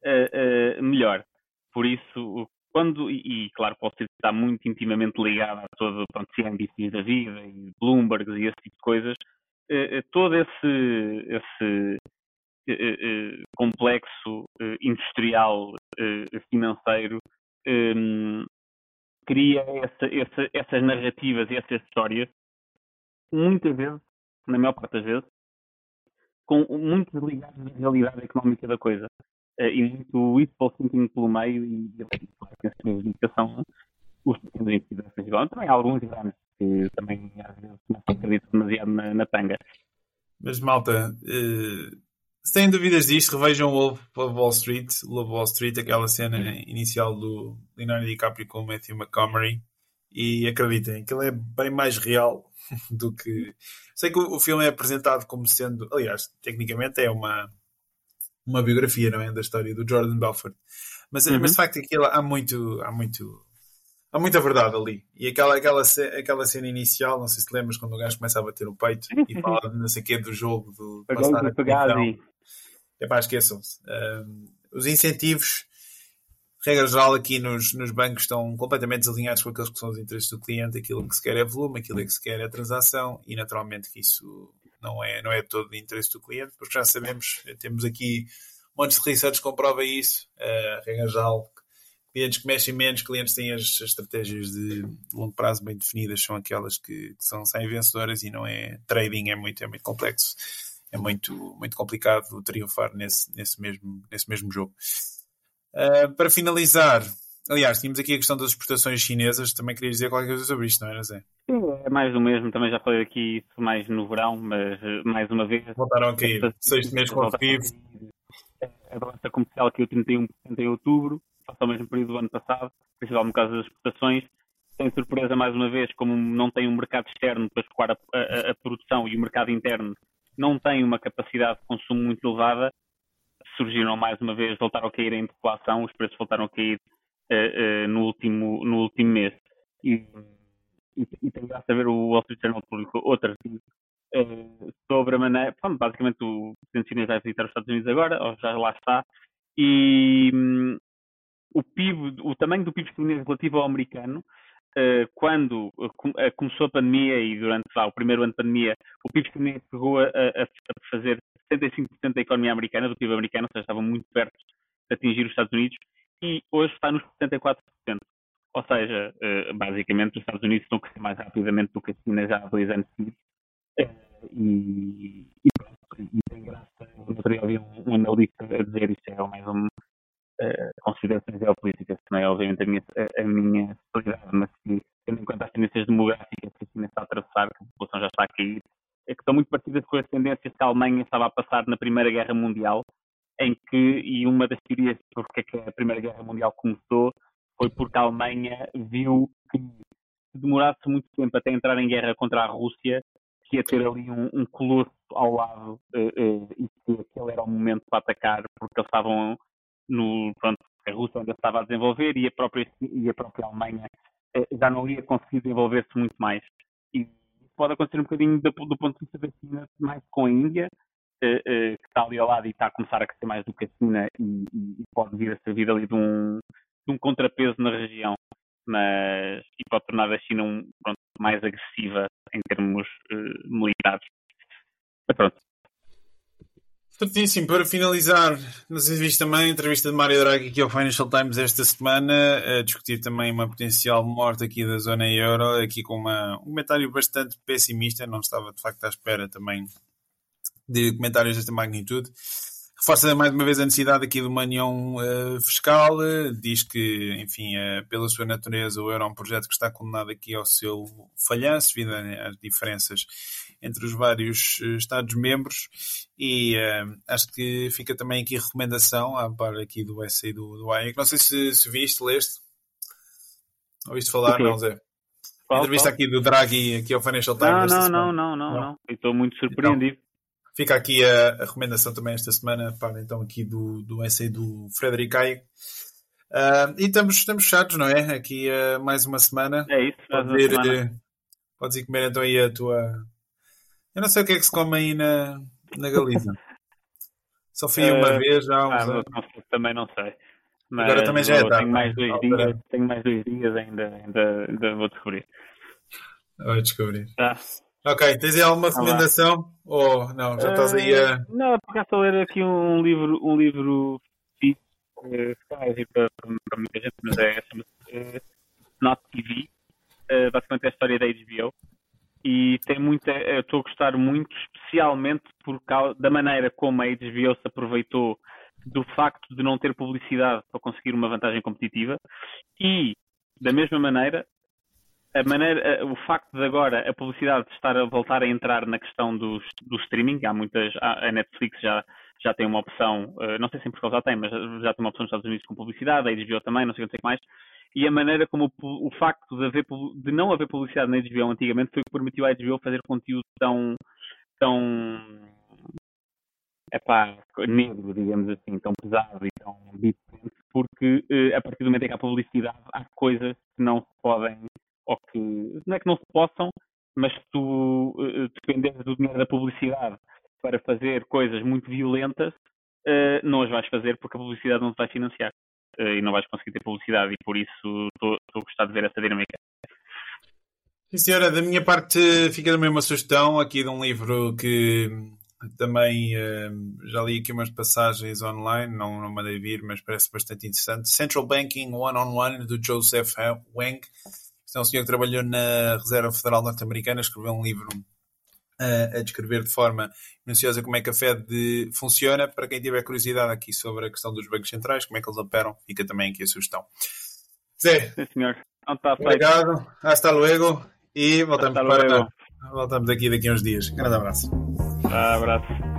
uh, uh, melhor. Por isso, quando, e, e claro, pode estar muito intimamente ligado a todo pronto, CNBC da vida e Bloomberg e esse tipo de coisas, uh, todo esse, esse complexo industrial financeiro um, cria essa, essa, essas narrativas e essas histórias, muitas vezes, na maior parte das vezes, com muito desligados da realidade económica da coisa. Uh, e muito wishful thinking pelo meio e a dedicação os pequenos investidores igual. Também há alguns grandes que também às vezes não acreditam demasiado na, na tanga. Mas malta, uh, se têm dúvidas disto, revejam o Wolf of Wall Street, Love Wall Street, aquela cena inicial do Leonardo DiCaprio com o Matthew McComery e acreditem que ele é bem mais real do que. Sei que o, filme é apresentado como sendo. Aliás, tecnicamente é uma, uma biografia, não é? Da história do Jordan Belfort. Mas, uhum. mas de facto aquilo, há muito. Há muito há muita verdade ali. E aquela, aquela, aquela cena inicial, não sei se lembras, quando o gajo começa a bater o peito e fala não sei o quê do jogo, do passar a É esqueçam-se. Um, os incentivos regra geral, aqui nos, nos bancos estão completamente desalinhados com aqueles que são os interesses do cliente. Aquilo que se quer é volume, aquilo que se quer é transação, e naturalmente que isso não é, não é todo de interesse do cliente, porque já sabemos, temos aqui montes de research que comprova isso. A regra geral, clientes que mexem menos, clientes têm as, as estratégias de longo prazo bem definidas, são aquelas que, que são saem vencedoras e não é trading, é muito, é muito complexo, é muito, muito complicado triunfar nesse, nesse, mesmo, nesse mesmo jogo. Uh, para finalizar, aliás, tínhamos aqui a questão das exportações chinesas, também queria dizer qualquer coisa sobre isto, não era, Zé? Sim, é mais do mesmo, também já falei aqui isso mais no verão, mas mais uma vez. Voltaram a cair, sexto mês consecutivo. A balança comercial caiu 31% em outubro, ao mesmo período do ano passado, principalmente por causa das exportações. Sem surpresa, mais uma vez, como não tem um mercado externo para escoar a, a, a, produção e o mercado interno não tem uma capacidade de consumo muito elevada, surgiram mais uma vez, voltaram a cair em deflação, os preços voltaram a cair uh, uh, no, último, no último mês. E, e, e tem graça a ver o Wall Street Journal publicou outro artigo uh, sobre a maneira. Bom, basicamente, o presidente chinês vai visitar os Estados Unidos agora, ou já lá está, e, um, o PIB, o tamanho do PIB chinês relativo ao americano, quando uh, começou a pandemia e durante lá, o primeiro ano de pandemia, o PIB chinês chegou a, a, fazer 75% da economia americana, do PIB americano, ou seja, estava muito perto de atingir os Estados Unidos, e hoje está nos 74%. Ou seja, basicamente os Estados Unidos estão a crescer mais rapidamente do que a China já há dois anos seguidos. E, e, e, tem graça, no outro dia um, um analista a dizer isto é mais um, considerações geopolíticas, não é obviamente a minha, a, a minha mas que, tendo em conta as tendências demográficas que a China está a atravessar, que a população já está a cair, é que estão muito parecidas com as tendências que a Alemanha estava a passar na Primeira Guerra Mundial, em que, e uma das teorias porque é que a Primeira Guerra Mundial começou, foi porque a Alemanha viu que se demorasse muito tempo até entrar em guerra contra a Rússia, que ia ter ali um, um colosso ao lado uh, uh, e que aquele era o momento para atacar, porque eles estavam no, pronto, a Rússia ainda estava a desenvolver e a própria, e a própria Alemanha eh, já não ia conseguir desenvolver-se muito mais. E pode acontecer um bocadinho do, do ponto de vista da China, mais com a Índia, eh, eh, que está ali ao lado e está a começar a crescer mais do que a China e, e pode vir a servir ali de um, de um contrapeso na região, mas e pode tornar a China um, pronto, mais agressiva em termos militares. Mas pronto, Certíssimo. Para finalizar, se viste também a entrevista de Mário Draghi aqui ao Financial Times esta semana, a discutir também uma potencial morte aqui da zona euro, aqui com uma, um comentário bastante pessimista, não estava de facto à espera também de comentários desta magnitude. Reforça mais uma vez a necessidade aqui de uma união uh, fiscal, diz que, enfim, uh, pela sua natureza, o euro é um projeto que está condenado aqui ao seu falhanço, devido às diferenças entre os vários uh, Estados-membros, e acho que fica também aqui a recomendação, à par aqui do essay do, do AIC. Não sei se, se viste, leste? Ouviste falar, okay. não, Zé? Qual, entrevista qual? aqui do Draghi aqui ao Financial Times. Não, não, não, não, não, não. Estou muito surpreendido. Então, Fica aqui a, a, recomendação também esta semana, para então aqui do, do essay do Frederic Hayek. Uh, e estamos, estamos chatos, não é? Aqui uh, mais uma semana. É isso, podes ir, semana. podes ir comer então aí a tua. Eu não sei o que é que se come aí na, na Galiza. Só fui uh, uma vez já. Uns ah, também não sei. Mas Agora também já é tarde. Tenho mais dois dias, tenho mais dois dias ainda, ainda, ainda vou descobrir. Vou descobrir. Tá. Ok, tens aí alguma recomendação? Ou oh, não, já estás aí a. Uh, não, porque estou a ler aqui um livro, um livro fixe, uh, que para, para muita gente, mas é, chama-se uh, Not TV. Uh, basicamente é a história da HBO. E tem muita. Estou a gostar muito, especialmente por causa da maneira como a HBO se aproveitou do facto de não ter publicidade para conseguir uma vantagem competitiva e, da mesma maneira, a maneira, o facto de agora a publicidade estar a voltar a entrar na questão do, do streaming, há muitas, a Netflix já, já tem uma opção, eh, não sei se em Portugal já tem, mas já tem uma opção nos Estados Unidos com publicidade, a HBO também, não sei o que mais, e a maneira como o, o facto de, haver, de não haver publicidade na HBO antigamente foi o que permitiu à HBO fazer conteúdo tão, tão negro, digamos assim, tão pesado e tão diferente, porque eh, a partir do momento em que há publicidade há coisas que não se podem ou que não é que não se possam, mas se tu uh, dependeres do dinheiro da publicidade para fazer coisas muito violentas, uh, não as vais fazer porque a publicidade não te vai financiar e não vais conseguir ter publicidade e por isso estou a gostar de ver essa dinâmica. Sim, senhora, da minha parte fica também uma sugestão aqui de um livro que também uh, já li aqui umas passagens online, não, não mandei vir, mas parece bastante interessante. Central Banking One-on-One, -on -One, do Joseph Wang. Este é um senhor que trabalhou na Reserva Federal Norte-Americana, escreveu um livro uh, a descrever de forma minuciosa como é que a Fed funciona. Para quem tiver curiosidade aqui sobre a questão dos bancos centrais, como é que eles operam, fica também aqui a sugestão. Zé, Sim, senhor. Tá Obrigado, hasta luego e voltamos, hasta para, luego. voltamos aqui daqui a uns dias. Grande abraço. Um abraço.